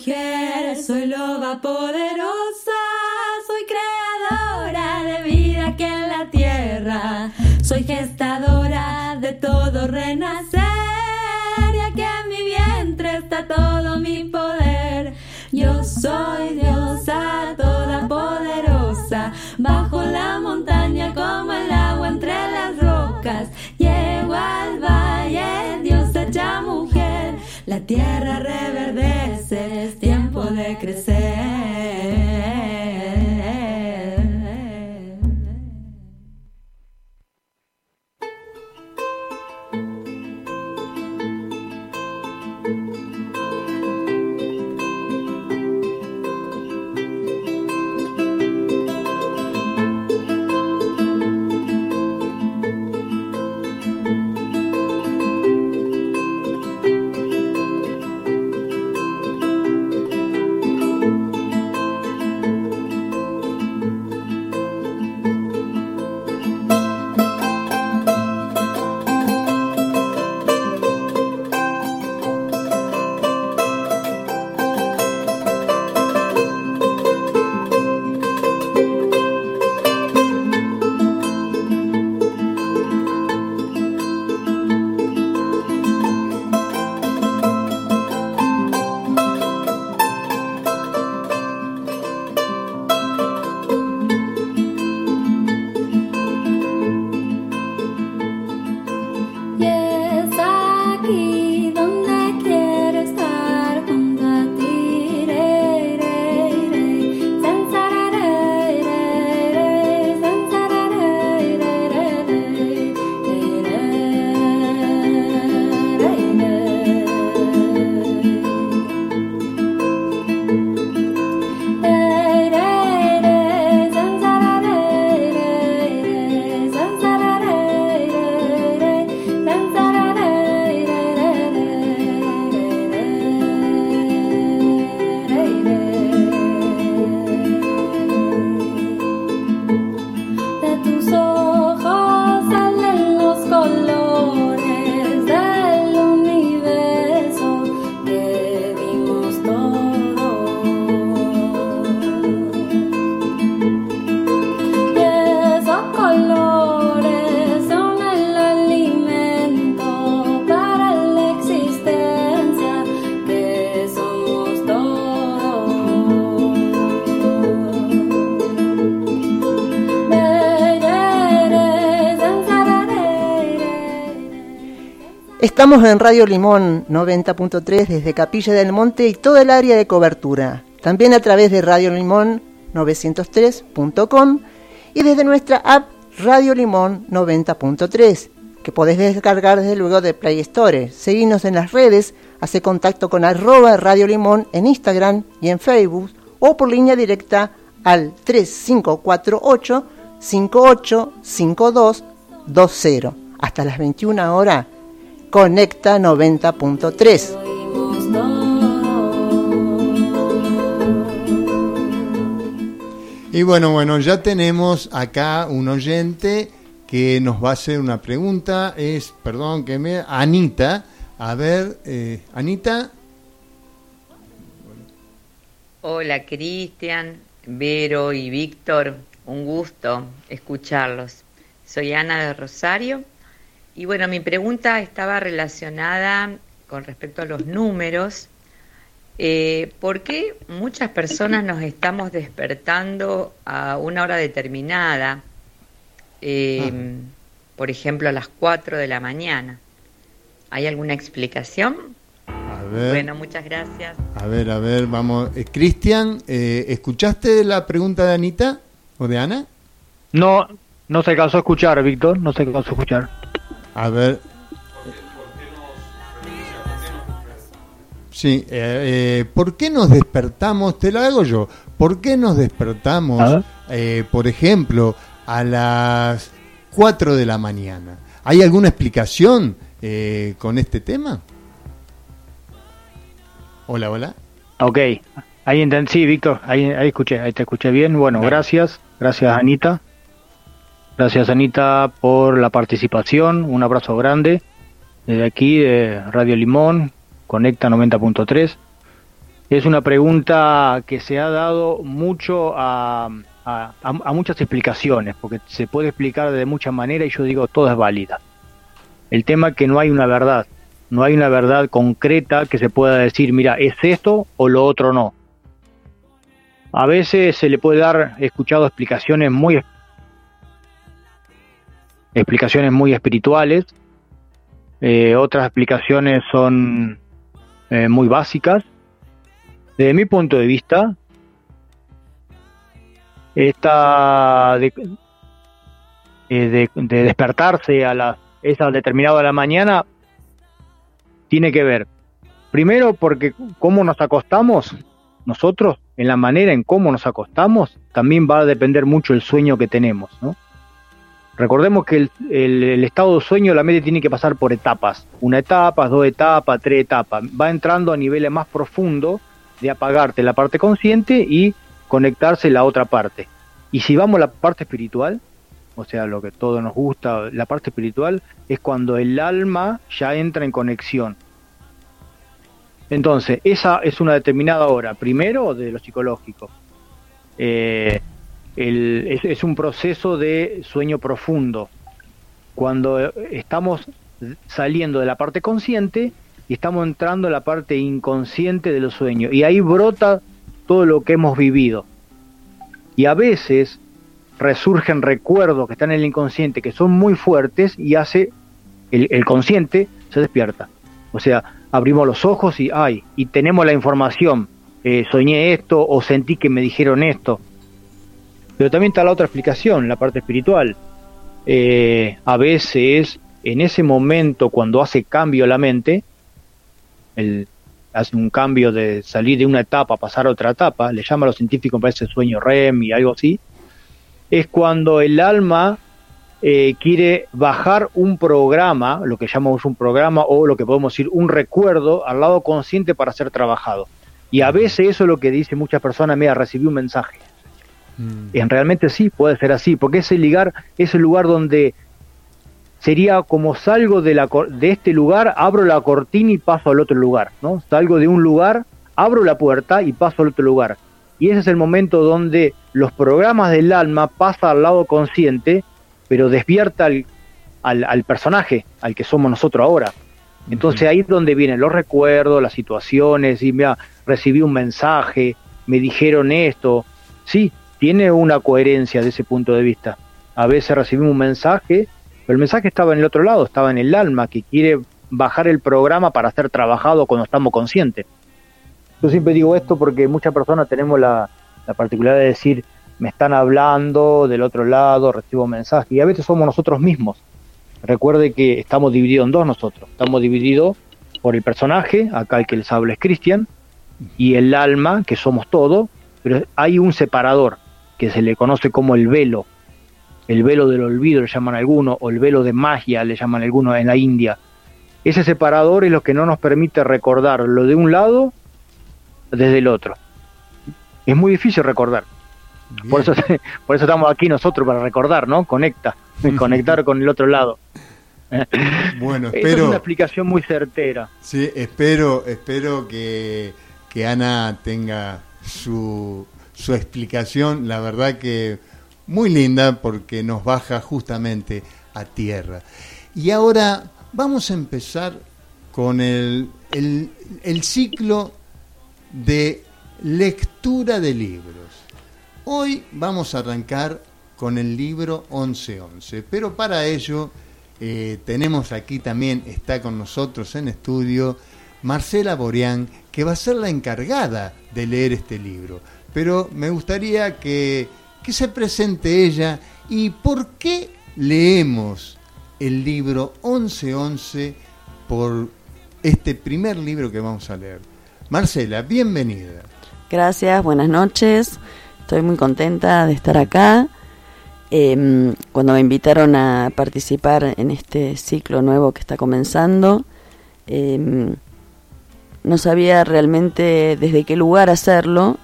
Soy loba poderosa, soy creadora de vida que en la tierra, soy gestadora de todo renacer, ya que en mi vientre está todo mi poder. Yo soy diosa toda poderosa, bajo la montaña como el agua entre las rocas. Llego al valle, Dios hecha mujer, la tierra reverdece, Estamos en Radio Limón 90.3 desde Capilla del Monte y todo el área de cobertura. También a través de Radio Limón 903.com y desde nuestra app Radio Limón 90.3 que podés descargar desde luego de Play Store. Seguinos en las redes, hace contacto con arroba Radio Limón en Instagram y en Facebook o por línea directa al 3548 585220 hasta las 21 horas. Conecta 90.3. Oímos todo. Y bueno, bueno, ya tenemos acá un oyente que nos va a hacer una pregunta. Es, perdón, que me. Anita. A ver, eh, Anita. Hola Cristian, Vero y Víctor. un gusto escucharlos. Soy Ana de Rosario y bueno, mi pregunta estaba relacionada con respecto a los números. Eh, ¿Por qué muchas personas nos estamos despertando a una hora determinada? Eh, por ejemplo, a las 4 de la mañana. ¿Hay alguna explicación? A ver. Bueno, muchas gracias. A ver, a ver, vamos. Eh, Cristian, eh, ¿escuchaste la pregunta de Anita o de Ana? No, no se alcanzó a escuchar, Víctor, no se alcanzó a escuchar. A ver. Sí, eh, eh, ¿por qué nos despertamos? Te lo hago yo. ¿Por qué nos despertamos, eh, por ejemplo, a las 4 de la mañana? ¿Hay alguna explicación eh, con este tema? Hola, hola. Ok, ahí entendí, sí, Víctor, ahí, ahí escuché, ahí te escuché bien. Bueno, gracias, gracias Anita. Gracias Anita por la participación, un abrazo grande desde aquí de Radio Limón, Conecta 90.3. Es una pregunta que se ha dado mucho a, a- a- muchas explicaciones, porque se puede explicar de muchas maneras y yo digo todo es válida. El tema es que no hay una verdad, no hay una verdad concreta que se pueda decir, mira, es esto o lo otro no. A veces se le puede dar, he escuchado explicaciones muy explicaciones muy espirituales, eh, otras explicaciones son eh, muy básicas. Desde mi punto de vista, esta de, eh, de- de despertarse a las esa determinada de la mañana tiene que ver primero porque cómo nos acostamos nosotros en la manera en cómo nos acostamos también va a depender mucho el sueño que tenemos ¿no? Recordemos que el, estado de sueño la mente tiene que pasar por etapas una etapa dos etapas tres etapas va entrando a niveles más profundos de apagarte la parte consciente y conectarse la otra parte y si vamos a la parte espiritual o sea, lo que todo nos gusta, la parte espiritual, es cuando el alma ya entra en conexión. Entonces, esa es una determinada hora, primero de lo psicológico. Eh, es, un proceso de sueño profundo. Cuando eh, estamos saliendo de la parte consciente y estamos entrando en la parte inconsciente de los sueños. Y ahí brota todo lo que hemos vivido. Y a veces resurgen recuerdos que están en el inconsciente que son muy fuertes y hace el, el consciente se despierta. O sea, abrimos los ojos y ay, y tenemos la información. eh, soñé esto o sentí que me dijeron esto. Pero también está la otra explicación, la parte espiritual. Eh, a veces, en ese momento, cuando hace cambio la mente, el, hace un cambio de salir de una etapa pasar a otra etapa, le llama a los científicos, parece sueño REM y algo así, es cuando el alma eh, quiere bajar un programa, lo que llamamos un programa o lo que podemos decir un recuerdo al lado consciente para ser trabajado. Y a veces eso es lo que dice muchas personas, mira, recibí un mensaje. Mm. En realmente sí, puede ser así, porque ese lugar es el lugar donde sería como salgo de, la, de este lugar, abro la cortina y paso al otro lugar, ¿no? Salgo de un lugar, abro la puerta y paso al otro lugar. Y ese es el momento donde los programas del alma pasan al lado consciente, pero despierta al, al, al personaje, al que somos nosotros ahora. Entonces ahí es donde vienen los recuerdos, las situaciones, y mira, recibí un mensaje, me dijeron esto. Sí, tiene una coherencia de ese punto de vista. A veces recibimos un mensaje, pero el mensaje estaba en el otro lado, estaba en el alma, que quiere bajar el programa para ser trabajado cuando estamos conscientes. Yo siempre digo esto porque muchas personas tenemos la, la particularidad de decir, me están hablando del otro lado, recibo un mensaje, y a veces somos nosotros mismos. Recuerde que estamos divididos en dos nosotros. Estamos divididos por el personaje, acá el que les habla es Cristian, y el alma, que somos todos, pero hay un separador que se le conoce como el velo. El velo del olvido le llaman algunos, o el velo de magia le llaman algunos en la India. Ese separador es lo que no nos permite recordar lo de un lado desde el otro. Es muy difícil recordar. Por eso, por eso estamos aquí nosotros, para recordar, ¿no? Conecta, conectar con el otro lado. Bueno, Esa es espero, una explicación muy certera. sí, espero, espero que, que Ana tenga su, su explicación. La verdad que muy linda porque nos baja justamente a tierra. Y ahora vamos a empezar con el, el, ciclo de lectura de libros. Hoy vamos a arrancar con el libro 1111, pero para ello eh, tenemos aquí también, está con nosotros en estudio, Marcela Borián, que va a ser la encargada de leer este libro. Pero me gustaría que, que se presente ella y por qué leemos el libro 1111 por este primer libro que vamos a leer. Marcela, bienvenida. Gracias, buenas noches. Estoy muy contenta de estar acá. Eh, cuando me invitaron a participar en este ciclo nuevo que está comenzando, eh, no sabía realmente desde qué lugar hacerlo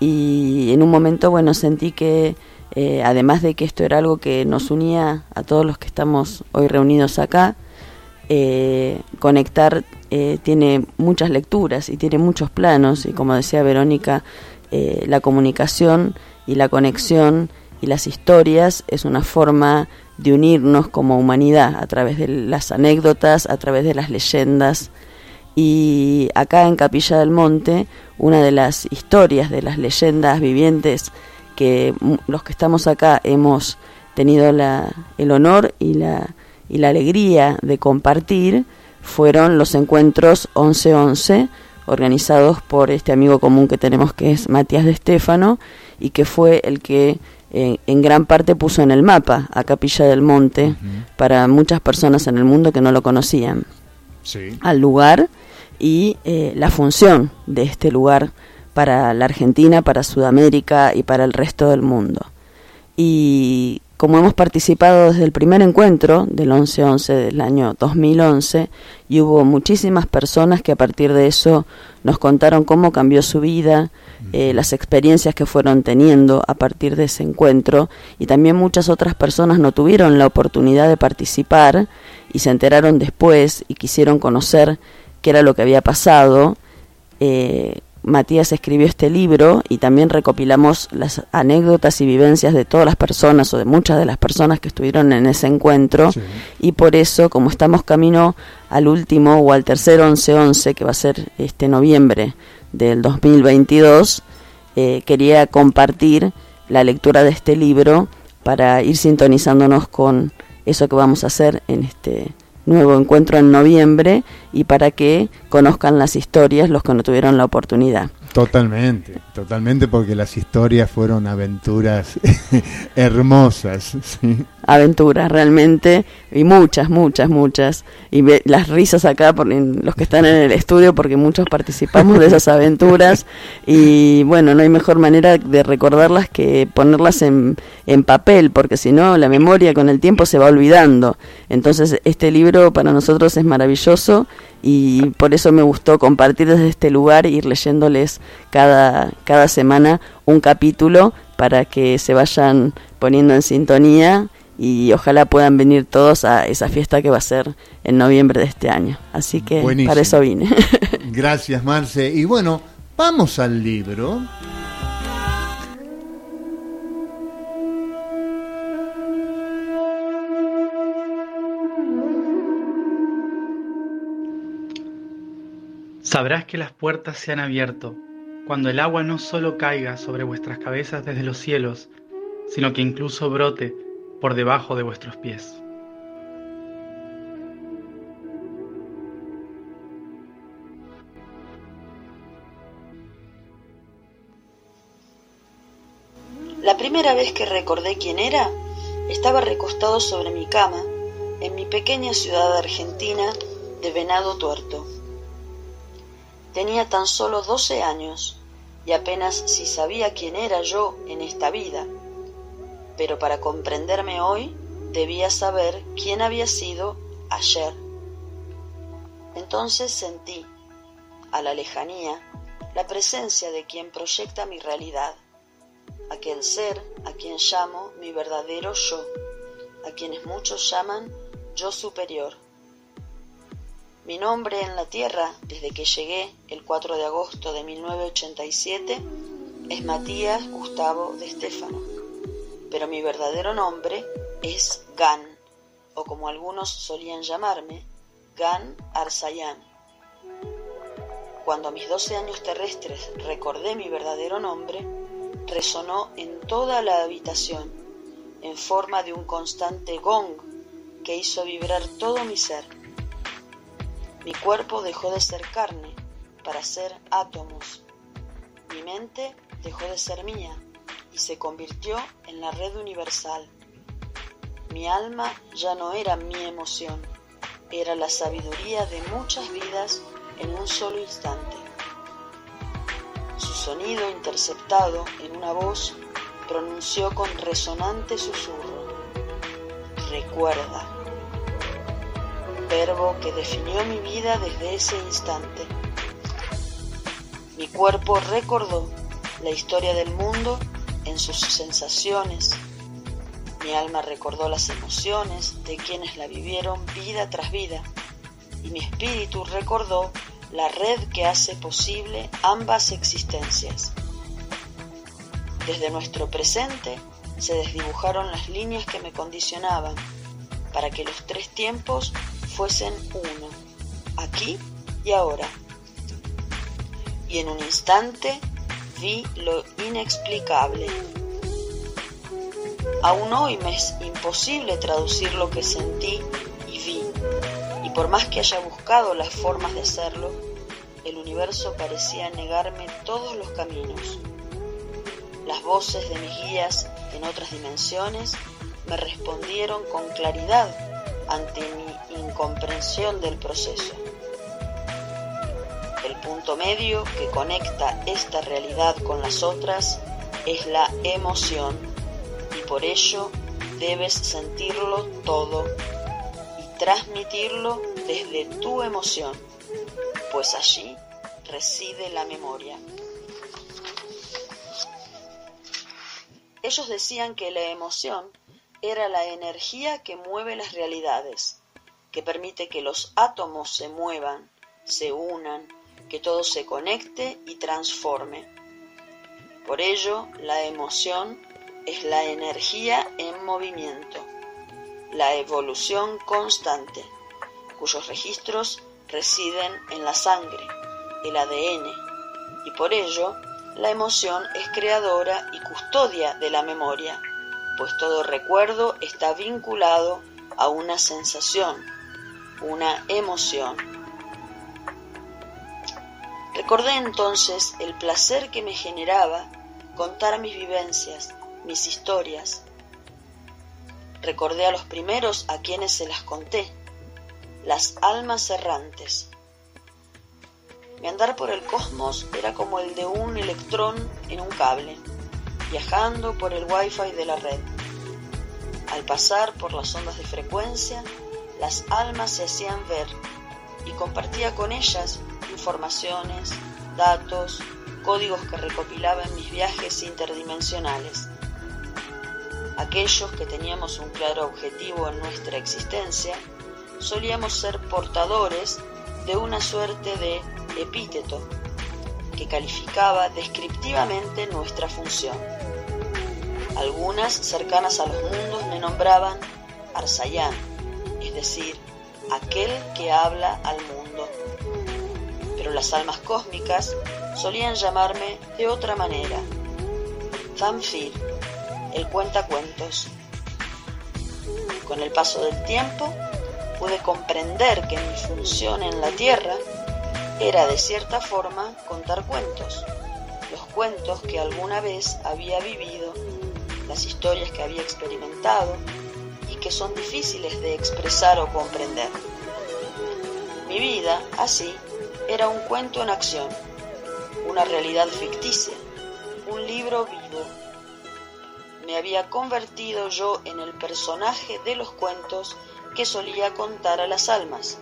y en un momento, bueno, sentí que eh, además de que esto era algo que nos unía a todos los que estamos hoy reunidos acá, eh, conectar eh, tiene muchas lecturas y tiene muchos planos y como decía Verónica, eh, la comunicación y la conexión y las historias es una forma de unirnos como humanidad a través de las anécdotas, a través de las leyendas. Y acá en Capilla del Monte, una de las historias de las leyendas vivientes que los que estamos acá hemos tenido la, el honor y la, y la alegría de compartir fueron los encuentros 11-11 organizados por este amigo común que tenemos que es Matías de Estéfano y que fue el que eh, en gran parte puso en el mapa a Capilla del Monte uh -huh. para muchas personas en el mundo que no lo conocían sí. al lugar y eh, la función de este lugar para la Argentina, para Sudamérica y para el resto del mundo. Y como hemos participado desde el primer encuentro del 11-11 del año 2011 y hubo muchísimas personas que a partir de eso nos contaron cómo cambió su vida, eh, las experiencias que fueron teniendo a partir de ese encuentro y también muchas otras personas no tuvieron la oportunidad de participar y se enteraron después y quisieron conocer qué era lo que había pasado. Eh, Matías escribió este libro y también recopilamos las anécdotas y vivencias de todas las personas o de muchas de las personas que estuvieron en ese encuentro sí. y por eso como estamos camino al último o al tercer 11-11 que va a ser este noviembre del 2022 eh, quería compartir la lectura de este libro para ir sintonizándonos con eso que vamos a hacer en este nuevo encuentro en noviembre y para que conozcan las historias los que no tuvieron la oportunidad. Totalmente, totalmente porque las historias fueron aventuras hermosas. ¿sí? Aventuras realmente, y muchas, muchas, muchas. Y ve, las risas acá por los que están en el estudio porque muchos participamos de esas aventuras. Y bueno, no hay mejor manera de recordarlas que ponerlas en, en papel, porque si no, la memoria con el tiempo se va olvidando. Entonces, este libro para nosotros es maravilloso y por eso me gustó compartir desde este lugar ir leyéndoles cada, cada semana un capítulo para que se vayan poniendo en sintonía y ojalá puedan venir todos a esa fiesta que va a ser en noviembre de este año. Así que Buenísimo. para eso vine. Gracias, Marce. Y bueno, vamos al libro. Sabrás que las puertas se han abierto, cuando el agua no solo caiga sobre vuestras cabezas desde los cielos, sino que incluso brote por debajo de vuestros pies. La primera vez que recordé quién era, estaba recostado sobre mi cama en mi pequeña ciudad argentina de Venado Tuerto. Tenía tan solo doce años y apenas si sabía quién era yo en esta vida. Pero para comprenderme hoy debía saber quién había sido ayer. Entonces sentí, a la lejanía, la presencia de quien proyecta mi realidad, aquel ser a quien llamo mi verdadero yo, a quienes muchos llaman yo superior. Mi nombre en la Tierra, desde que llegué el 4 de agosto de 1987, es Matías Gustavo de Estéfano. pero mi verdadero nombre es Gan, o como algunos solían llamarme, Gan Arsayan. Cuando a mis doce años terrestres recordé mi verdadero nombre, resonó en toda la habitación, en forma de un constante gong que hizo vibrar todo mi ser. Mi cuerpo dejó de ser carne para ser átomos. Mi mente dejó de ser mía y se convirtió en la red universal. Mi alma ya no era mi emoción, era la sabiduría de muchas vidas en un solo instante. Su sonido interceptado en una voz pronunció con resonante susurro, recuerda, verbo que definió mi vida desde ese instante. Mi cuerpo recordó la historia del mundo en sus sensaciones. Mi alma recordó las emociones de quienes la vivieron vida tras vida y mi espíritu recordó la red que hace posible ambas existencias. Desde nuestro presente se desdibujaron las líneas que me condicionaban para que los tres tiempos fuesen uno, aquí y ahora. Y en un instante vi lo inexplicable. Aún hoy me es imposible traducir lo que sentí y vi y por más que haya buscado las formas de hacerlo, el universo parecía negarme todos los caminos. Las voces de mis guías en otras dimensiones me respondieron con claridad ante mi incomprensión del proceso. El punto medio que conecta esta realidad con las otras es la emoción y por ello debes sentirlo todo transmitirlo desde tu emoción, pues allí reside la memoria. Ellos decían que la emoción era la energía que mueve las realidades, que permite que los átomos se muevan, se unan, que todo se conecte y transforme. Por ello, la emoción es la energía en movimiento la evolución constante, cuyos registros residen en la sangre, el ADN, y por ello la emoción es creadora y custodia de la memoria, pues todo recuerdo está vinculado a una sensación, una emoción. Recordé entonces el placer que me generaba contar mis vivencias, mis historias, Recordé a los primeros a quienes se las conté, las almas errantes. Mi andar por el cosmos era como el de un electrón en un cable, viajando por el wifi de la red. Al pasar por las ondas de frecuencia, las almas se hacían ver y compartía con ellas informaciones, datos, códigos que recopilaba en mis viajes interdimensionales aquellos que teníamos un claro objetivo en nuestra existencia, solíamos ser portadores de una suerte de epíteto que calificaba descriptivamente nuestra función. Algunas cercanas a los mundos me nombraban Arsayán, es decir, aquel que habla al mundo. Pero las almas cósmicas solían llamarme de otra manera, Zamfir, el cuentacuentos. Con el paso del tiempo pude comprender que mi función en la Tierra era de cierta forma contar cuentos, los cuentos que alguna vez había vivido, las historias que había experimentado que son difíciles de expresar o comprender. Mi vida, así, era un cuento en acción, una realidad ficticia, un libro vivo me había convertido yo en el personaje de los cuentos que solía contar a las almas.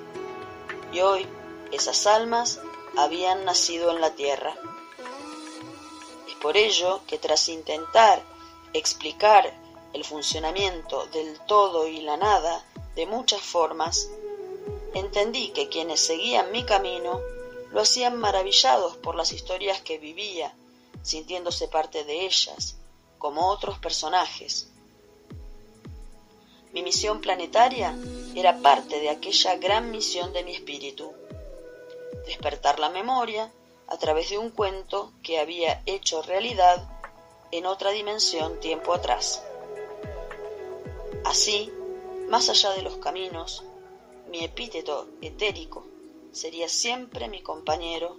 Y hoy esas almas habían nacido en la tierra. Es por ello que tras intentar explicar el funcionamiento del todo y la nada de muchas formas, entendí que quienes seguían mi camino lo hacían maravillados por las historias que vivía, sintiéndose parte de ellas, como otros personajes, misión planetaria era parte de aquella gran misión de mi espíritu. Despertar la memoria a través de un cuento que había hecho realidad en otra dimensión tiempo atrás. Así, más allá de los caminos, mi epíteto etérico sería siempre mi compañero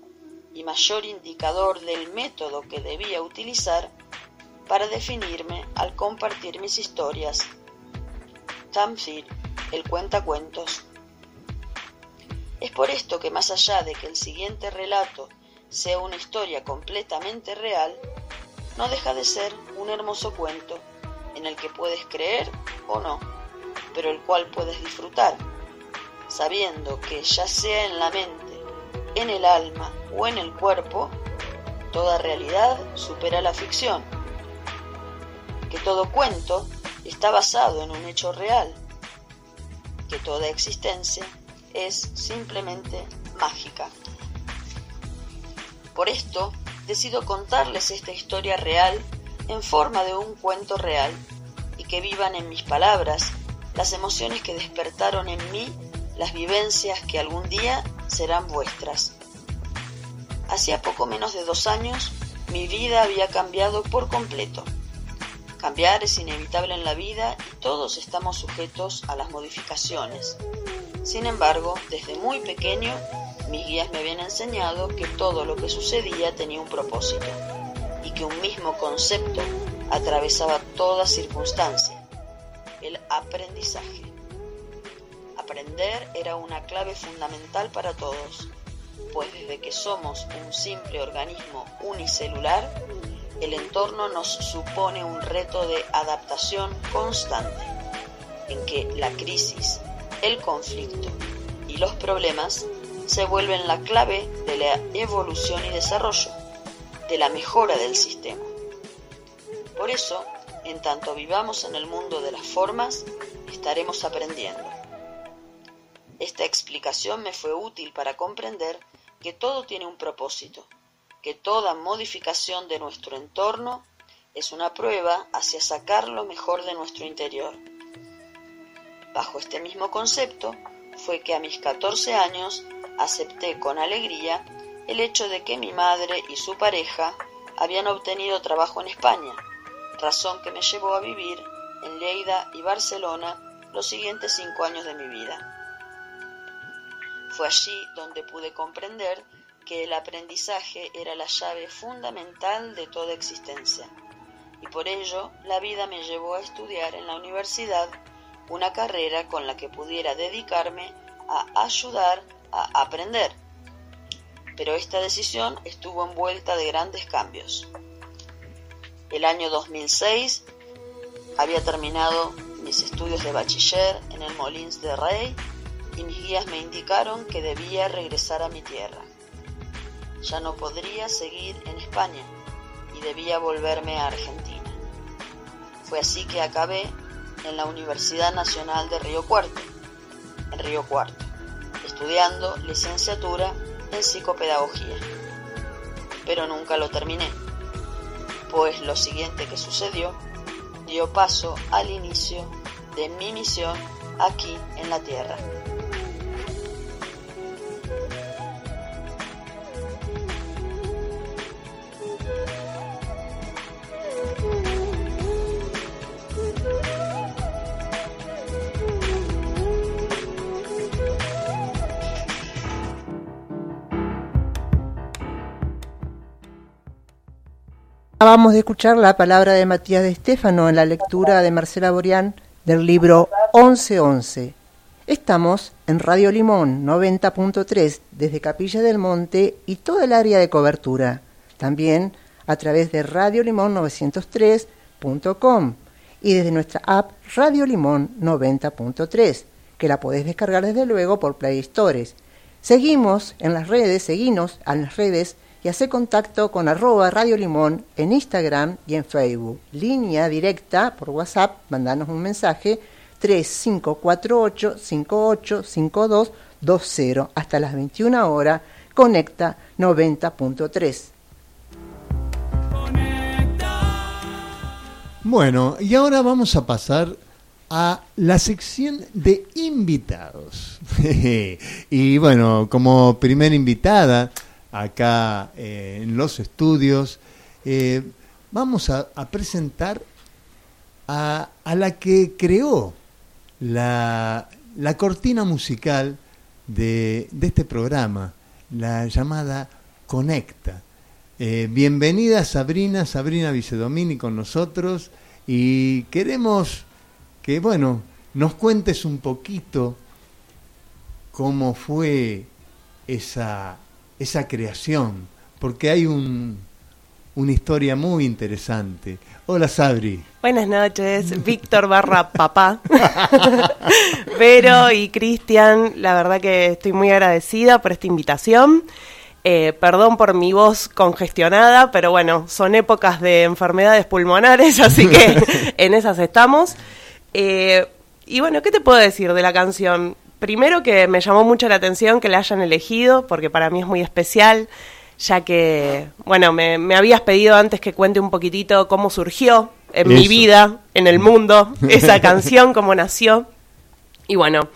y mayor indicador del método que debía utilizar para definirme al compartir mis historias. Tamfir, el cuentacuentos. Es por esto que más allá de que el siguiente relato sea una historia completamente real, no deja de ser un hermoso cuento en el que puedes creer o no, pero el cual puedes disfrutar, sabiendo que ya sea en la mente, en el alma o en el cuerpo, toda realidad supera la ficción, que todo cuento está basado en un hecho real, que toda existencia es simplemente mágica. Por esto, decido contarles esta historia real en forma de un cuento real y que vivan en mis palabras las emociones que despertaron en mí las vivencias que algún día serán vuestras. Hacía poco menos de dos años mi vida había cambiado por completo. Cambiar es inevitable en la vida y todos estamos sujetos a las modificaciones. Sin embargo, desde muy pequeño mis guías me habían enseñado que todo lo que sucedía tenía un propósito que un mismo concepto atravesaba toda circunstancia, el aprendizaje. Aprender era una clave fundamental para todos, pues desde que somos un simple organismo unicelular, el entorno nos supone un reto de adaptación constante, en que la crisis, el conflicto y los problemas se vuelven la clave de la evolución y desarrollo, de la mejora del sistema. Por eso, en tanto vivamos en el mundo de las formas, estaremos aprendiendo. Esta explicación me fue útil para comprender que todo tiene un propósito, que toda modificación de nuestro entorno es una prueba hacia sacar lo mejor de nuestro interior. Bajo este mismo concepto fue que a mis 14 años acepté con alegría el hecho de que mi madre y su pareja habían obtenido trabajo en España, razón que me llevó a vivir en Lleida y Barcelona los siguientes cinco años de mi vida. Fue allí donde pude comprender que el aprendizaje era la llave fundamental de toda existencia, y por ello la vida me llevó a estudiar en la universidad una carrera con la que pudiera dedicarme a ayudar a aprender. Pero esta decisión estuvo envuelta de grandes cambios. El año 2006 había terminado mis estudios de bachiller en el Molins de Rey y mis guías me indicaron que debía regresar a mi tierra. Ya no podría seguir en España y debía volverme a Argentina. Fue así que acabé en la Universidad Nacional de Río Cuarto, en Río Cuarto estudiando licenciatura en psicopedagogía. Pero nunca lo terminé, pues lo siguiente que sucedió dio paso al inicio de mi misión aquí en la Tierra. Acabamos de escuchar la palabra de Matías de Estéfano en la lectura de Marcela Borián del libro 1111. Estamos en Radio Limón 90.3 desde Capilla del Monte y toda el área de cobertura. También a través de radiolimón903.com y desde nuestra app Radio Limón 90.3, que la podés descargar desde luego por Play Stores. Seguimos en las redes, seguimos en las redes y hace contacto con arroba Radio Limón en Instagram y en Facebook. Línea directa por WhatsApp, mandanos un mensaje 3548-585220 hasta las 21 horas. Conecta 90.3. Bueno, y ahora vamos a pasar a la sección de invitados. y bueno, como primera invitada acá eh, en los estudios, eh, vamos a, presentar a, a, la que creó la, la cortina musical de, de, este programa, la llamada Conecta. Eh, bienvenida Sabrina, Sabrina Vicedomini con nosotros y queremos que, bueno, nos cuentes un poquito cómo fue esa, esa creación, porque hay un, una historia muy interesante. Hola Sabri. Buenas noches, Víctor barra papá. Vero y Cristian, la verdad que estoy muy agradecida por esta invitación. Eh, perdón por mi voz congestionada, pero bueno, son épocas de enfermedades pulmonares, así que en esas estamos. Eh, y bueno, ¿qué te puedo decir de la canción? Primero que me llamó mucho la atención que la hayan elegido, porque para mí es muy especial, ya que, bueno, me, me habías pedido antes que cuente un poquitito cómo surgió en Eso. mi vida, en el mundo, esa canción, cómo nació. Y bueno,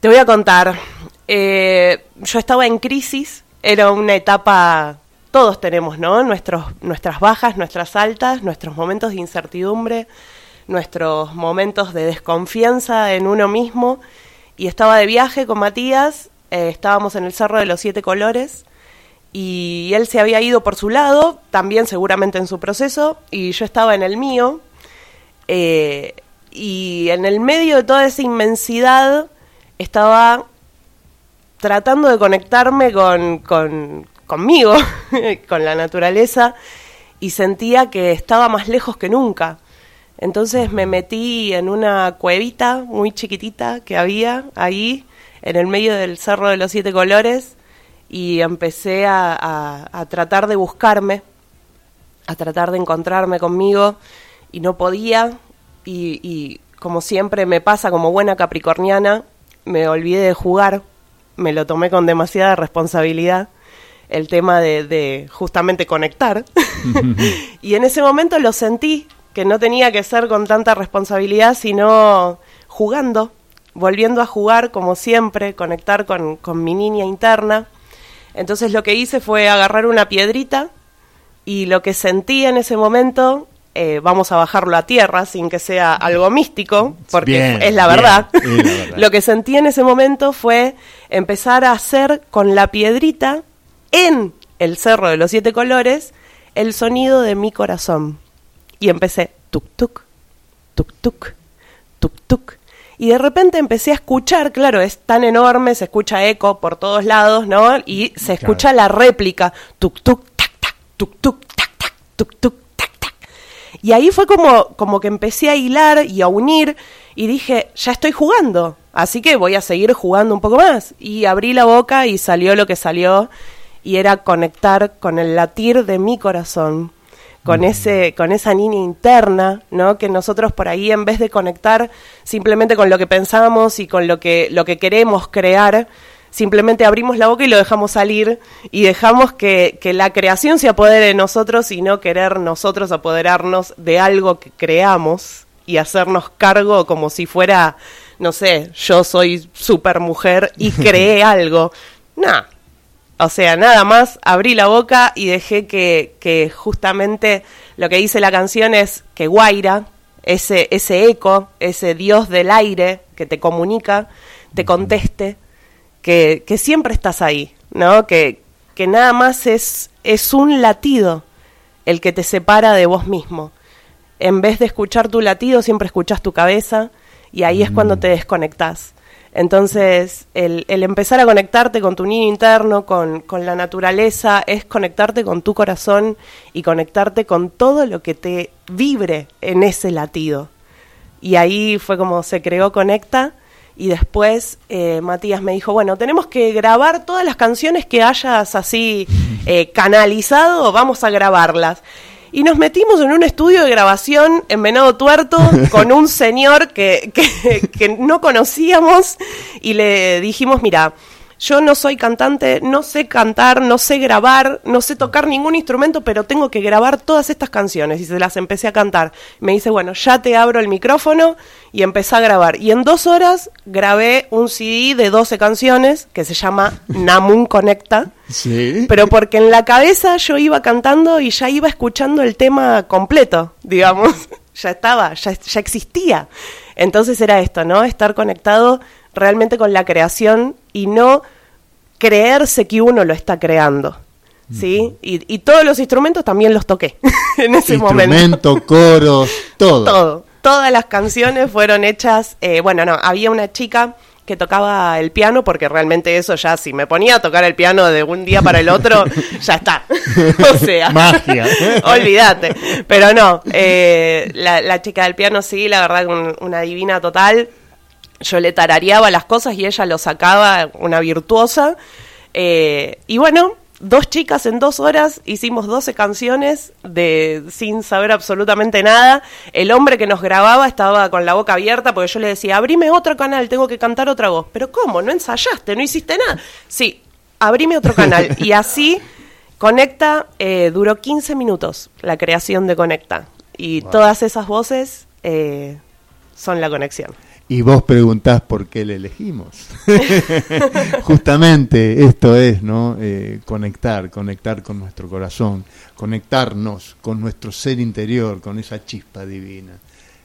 te voy a contar. Eh, yo estaba en crisis, era una etapa, todos tenemos, ¿no? Nuestros, nuestras bajas, nuestras altas, nuestros momentos de incertidumbre, nuestros momentos de desconfianza en uno mismo. Y estaba de viaje con Matías, eh, estábamos en el Cerro de los Siete Colores y él se había ido por su lado, también seguramente en su proceso, y yo estaba en el mío. Eh, y en el medio de toda esa inmensidad estaba tratando de conectarme con, con conmigo, con la naturaleza, y sentía que estaba más lejos que nunca. Entonces me metí en una cuevita muy chiquitita que había ahí, en el medio del Cerro de los Siete Colores, y empecé a, a, a, tratar de buscarme, a tratar de encontrarme conmigo y no podía y, y, como siempre me pasa como buena capricorniana, me olvidé de jugar, me lo tomé con demasiada responsabilidad el tema de, de justamente conectar. Y en ese momento lo sentí que no tenía que ser con tanta responsabilidad sino jugando, volviendo a jugar como siempre, conectar con, con mi niña interna entonces lo que hice fue agarrar una piedrita y lo que sentí en ese momento, eh, vamos a bajarlo a tierra sin que sea algo místico, porque bien, es, la verdad. Bien, es la verdad. lo que sentí en ese momento fue empezar a hacer con la piedrita en el Cerro de los Siete Colores el sonido de mi corazón. Y empecé tuk tuk, tuk tuk, tuk tuk y de repente empecé a escuchar, claro, es tan enorme, se escucha eco por todos lados, ¿no? Y se escucha claro. la réplica, tuk tuk, tac, tac, tuk tuk, tac, tac, tuk tuk, tac, tac. Y ahí fue como, como que empecé a hilar y a unir y dije, ya estoy jugando, así que voy a seguir jugando un poco más. Y abrí la boca y salió lo que salió y era conectar con el latir de mi corazón con ese con esa niña interna, ¿no? Que nosotros por ahí en vez de conectar simplemente con lo que pensamos y con lo que lo que queremos crear, simplemente abrimos la boca y lo dejamos salir y dejamos que, que la creación se apodere de nosotros y no querer nosotros apoderarnos de algo que creamos y hacernos cargo como si fuera, no sé, yo soy super mujer y creé algo. No, o sea, nada más abrí la boca y dejé que, que justamente lo que dice la canción es que Guaira, ese, ese eco, ese dios del aire que te comunica, te conteste, que, que siempre estás ahí, ¿no? Que, que nada más es, es un latido el que te separa de vos mismo. En vez de escuchar tu latido, siempre escuchas tu cabeza y ahí mm. es cuando te desconectas. Entonces, el, el, empezar a conectarte con tu niño interno, con, con, la naturaleza, es conectarte con tu corazón y conectarte con todo lo que te vibre en ese latido. Y ahí fue como se creó Conecta. Y después eh, Matías me dijo, bueno, tenemos que grabar todas las canciones que hayas así eh, canalizado, vamos a grabarlas y nos metimos en un estudio de grabación en Venado Tuerto con un señor que, que, que no conocíamos y le dijimos, mira, yo no soy cantante, no sé cantar, no sé grabar, no sé tocar ningún instrumento, pero tengo que grabar todas estas canciones y se las empecé a cantar. Me dice, bueno, ya te abro el micrófono y empecé a grabar. Y en dos horas grabé un CD de 12 canciones que se llama Namun Conecta. Sí. Pero porque en la cabeza yo iba cantando y ya iba escuchando el tema completo, digamos. ya estaba, ya, ya existía. Entonces era esto, ¿no? Estar conectado realmente con la creación y no creerse que uno lo está creando. ¿Sí? Y, y todos los instrumentos también los toqué en ese momento. Instrumento, coros, todo. Todo. Todas las canciones fueron hechas. eh, bueno, no, había una chica que tocaba el piano, porque realmente eso ya, si me ponía a tocar el piano de un día para el otro, ya está. o sea, Magia. olvídate. Pero no, eh, la, la chica del piano sí, la verdad, un- una divina total. Yo le tarareaba las cosas y ella lo sacaba, una virtuosa. Eh, y bueno, dos chicas en dos horas hicimos 12 canciones de sin saber absolutamente nada. El hombre que nos grababa estaba con la boca abierta porque yo le decía, abrime otro canal, tengo que cantar otra voz. Pero ¿cómo? ¿No ensayaste? ¿No hiciste nada? Sí, abrime otro canal. Y así Conecta eh, duró 15 minutos la creación de Conecta. Y todas esas voces eh, son la conexión. Y vos preguntás por qué le elegimos. Justamente esto es, ¿no? Eh, conectar, conectar con nuestro corazón, conectarnos con nuestro ser interior, con esa chispa divina.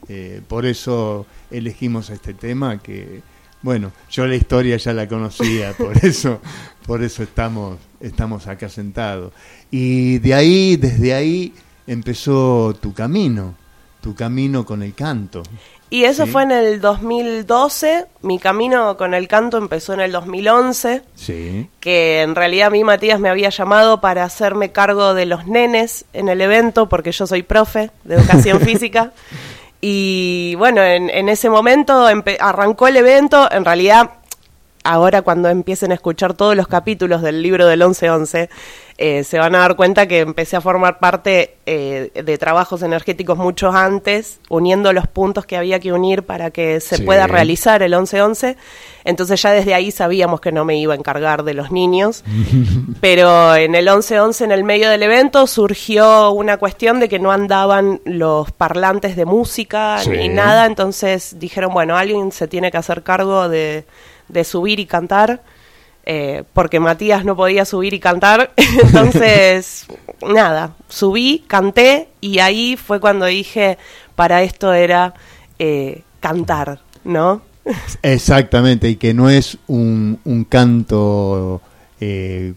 Eh, por eso elegimos este tema que, bueno, yo la historia ya la conocía, por eso, por eso estamos, estamos acá sentados. Y de ahí, desde ahí, empezó tu camino, tu camino con el canto. Y eso Sí. fue en el 2012. Mi camino con el canto empezó en el 2011. Sí. Que en realidad a mí Matías me había llamado para hacerme cargo de los nenes en el evento, porque yo soy profe de educación física. Y bueno, en, en ese momento arrancó el evento. En realidad, ahora cuando empiecen a escuchar todos los capítulos del libro del 1111, eh, se van a dar cuenta que empecé a formar parte eh, de trabajos energéticos mucho antes, uniendo los puntos que había que unir para que se Sí. pueda realizar el 1111. Entonces ya desde ahí sabíamos que no me iba a encargar de los niños. Pero en el 11-11, en el medio del evento, surgió una cuestión de que no andaban los parlantes de música Sí. ni nada. Entonces dijeron, bueno, alguien se tiene que hacer cargo de, de subir y cantar. eh, porque Matías no podía subir y cantar. Entonces, nada, subí, canté y ahí fue cuando dije, para esto era eh, cantar, ¿no? Exactamente, y que no es un, un canto eh,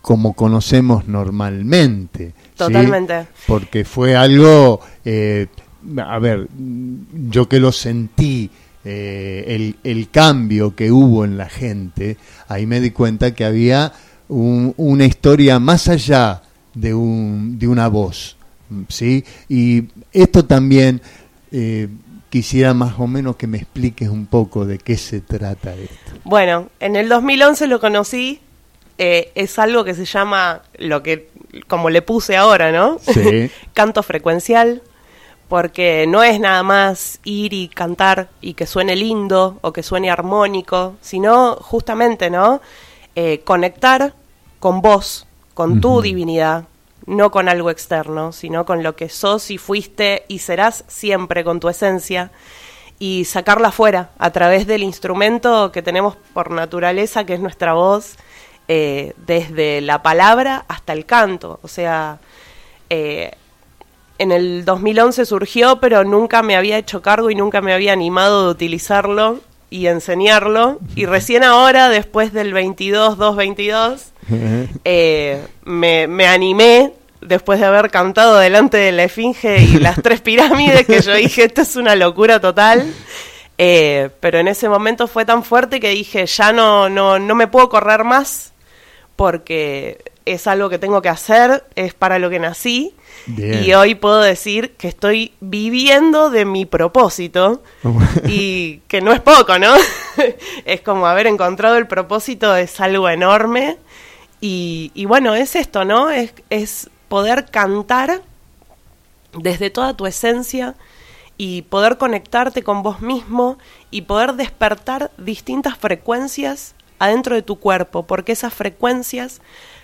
como conocemos normalmente. ¿sí? Totalmente. Porque fue algo, a ver, yo que lo sentí, eh, el, el cambio que hubo en la gente, ahí me di cuenta que había un- una historia más allá de, un, de una voz. ¿sí? Y esto también eh, quisiera más o menos que me expliques un poco de qué se trata esto. Bueno, en el 2011 lo conocí. eh, es algo que se llama lo que, como le puse ahora, ¿no? Sí. Canto frecuencial, porque no es nada más ir y cantar y que suene lindo o que suene armónico, sino justamente, ¿no? Eh, conectar con vos, con tu divinidad, no con algo externo, sino con lo que sos y fuiste y serás siempre con tu esencia y sacarla fuera a través del instrumento que tenemos por naturaleza, que es nuestra voz, eh, desde la palabra hasta el canto. O sea, eh, en el 2011 surgió, pero nunca me había hecho cargo y nunca me había animado de utilizarlo y enseñarlo. Y recién ahora, después del 22-2-22, eh, me, me animé después de haber cantado delante de la Esfinge y las tres pirámides, que yo dije, esto es una locura total. Eh, pero en ese momento fue tan fuerte que dije, ya no, no, no me puedo correr más porque es algo que tengo que hacer, es para lo que nací. Bien. Y hoy puedo decir que estoy viviendo de mi propósito y que no es poco, ¿no? es como haber encontrado el propósito es algo enorme y, y bueno, es esto, ¿no? Es, es poder cantar desde toda tu esencia y poder conectarte con vos mismo y poder despertar distintas frecuencias adentro de tu cuerpo, porque esas frecuencias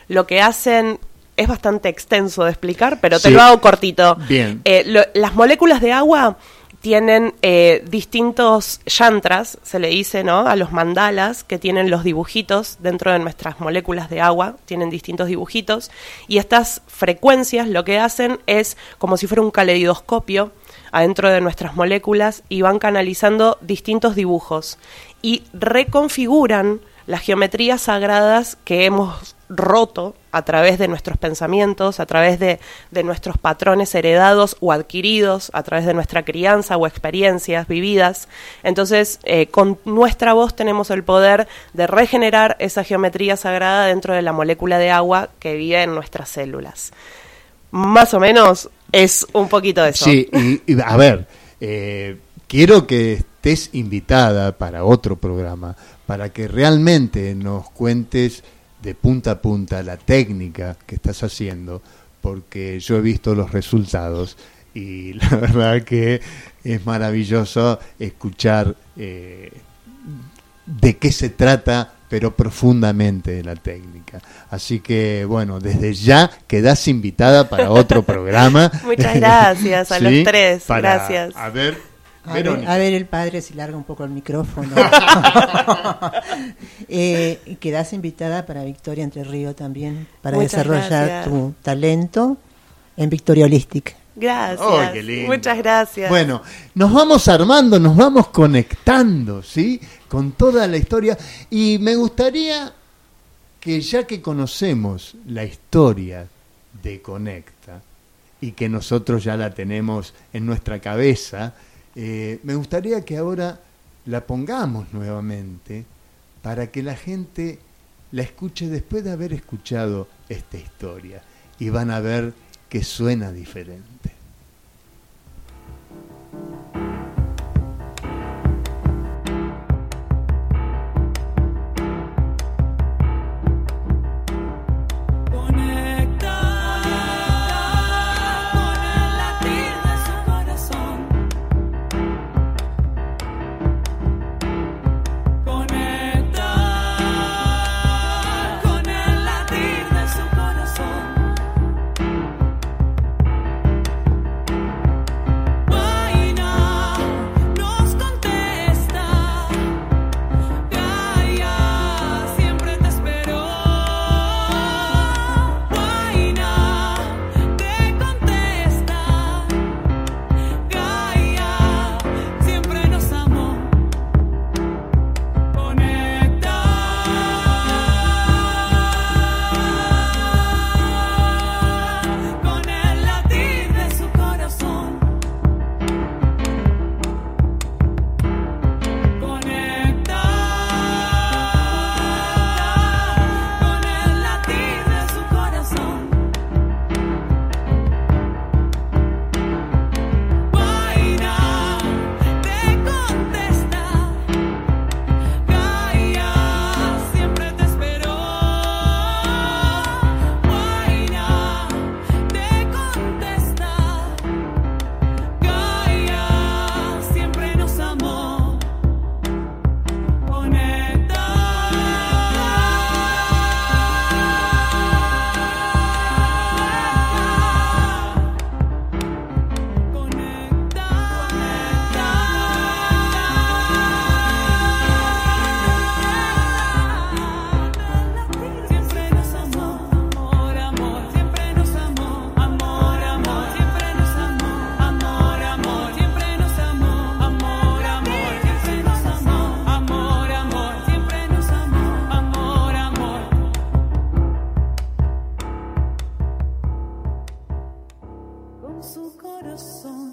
lo que hacen es bastante extenso de explicar, pero te Sí. lo hago cortito. Bien. Eh, lo- las moléculas de agua tienen eh, distintos yantras, se le dice, ¿no? A los mandalas que tienen los dibujitos dentro de nuestras moléculas de agua, tienen distintos dibujitos, y estas frecuencias lo que hacen es como si fuera un caleidoscopio adentro de nuestras moléculas y van canalizando distintos dibujos y reconfiguran las geometrías sagradas que hemos roto a través de nuestros pensamientos, a través de, nuestros patrones heredados o adquiridos, a través de nuestra crianza o experiencias vividas. Entonces, eh, con nuestra voz tenemos el poder de regenerar esa geometría sagrada dentro de la molécula de agua que vive en nuestras células. Más o menos es un poquito de eso. Sí, y, a ver, eh, quiero que estés invitada para otro programa, para que realmente nos cuentes de punta a punta la técnica que estás haciendo, porque yo he visto los resultados y la verdad que es maravilloso escuchar eh, de qué se trata, pero profundamente de la técnica. Así que, bueno, desde ya quedás invitada para otro programa. Muchas gracias a los tres, Para- gracias. A ver, A ver, Verónica. a ver el padre si larga un poco el micrófono. eh, quedás invitada para Victoria Entre Río también, para Muchas desarrollar gracias. tu talento en Victoria Holistic. Gracias. ¡Ay, qué lindo! Muchas gracias. Bueno, nos vamos armando, nos vamos conectando, ¿sí? Con toda la historia. Y me gustaría que ya que conocemos la historia de Conecta y que nosotros ya la tenemos en nuestra cabeza, eh, me gustaría que ahora la pongamos nuevamente para que la gente la escuche después de haber escuchado esta historia y van a ver que suena diferente.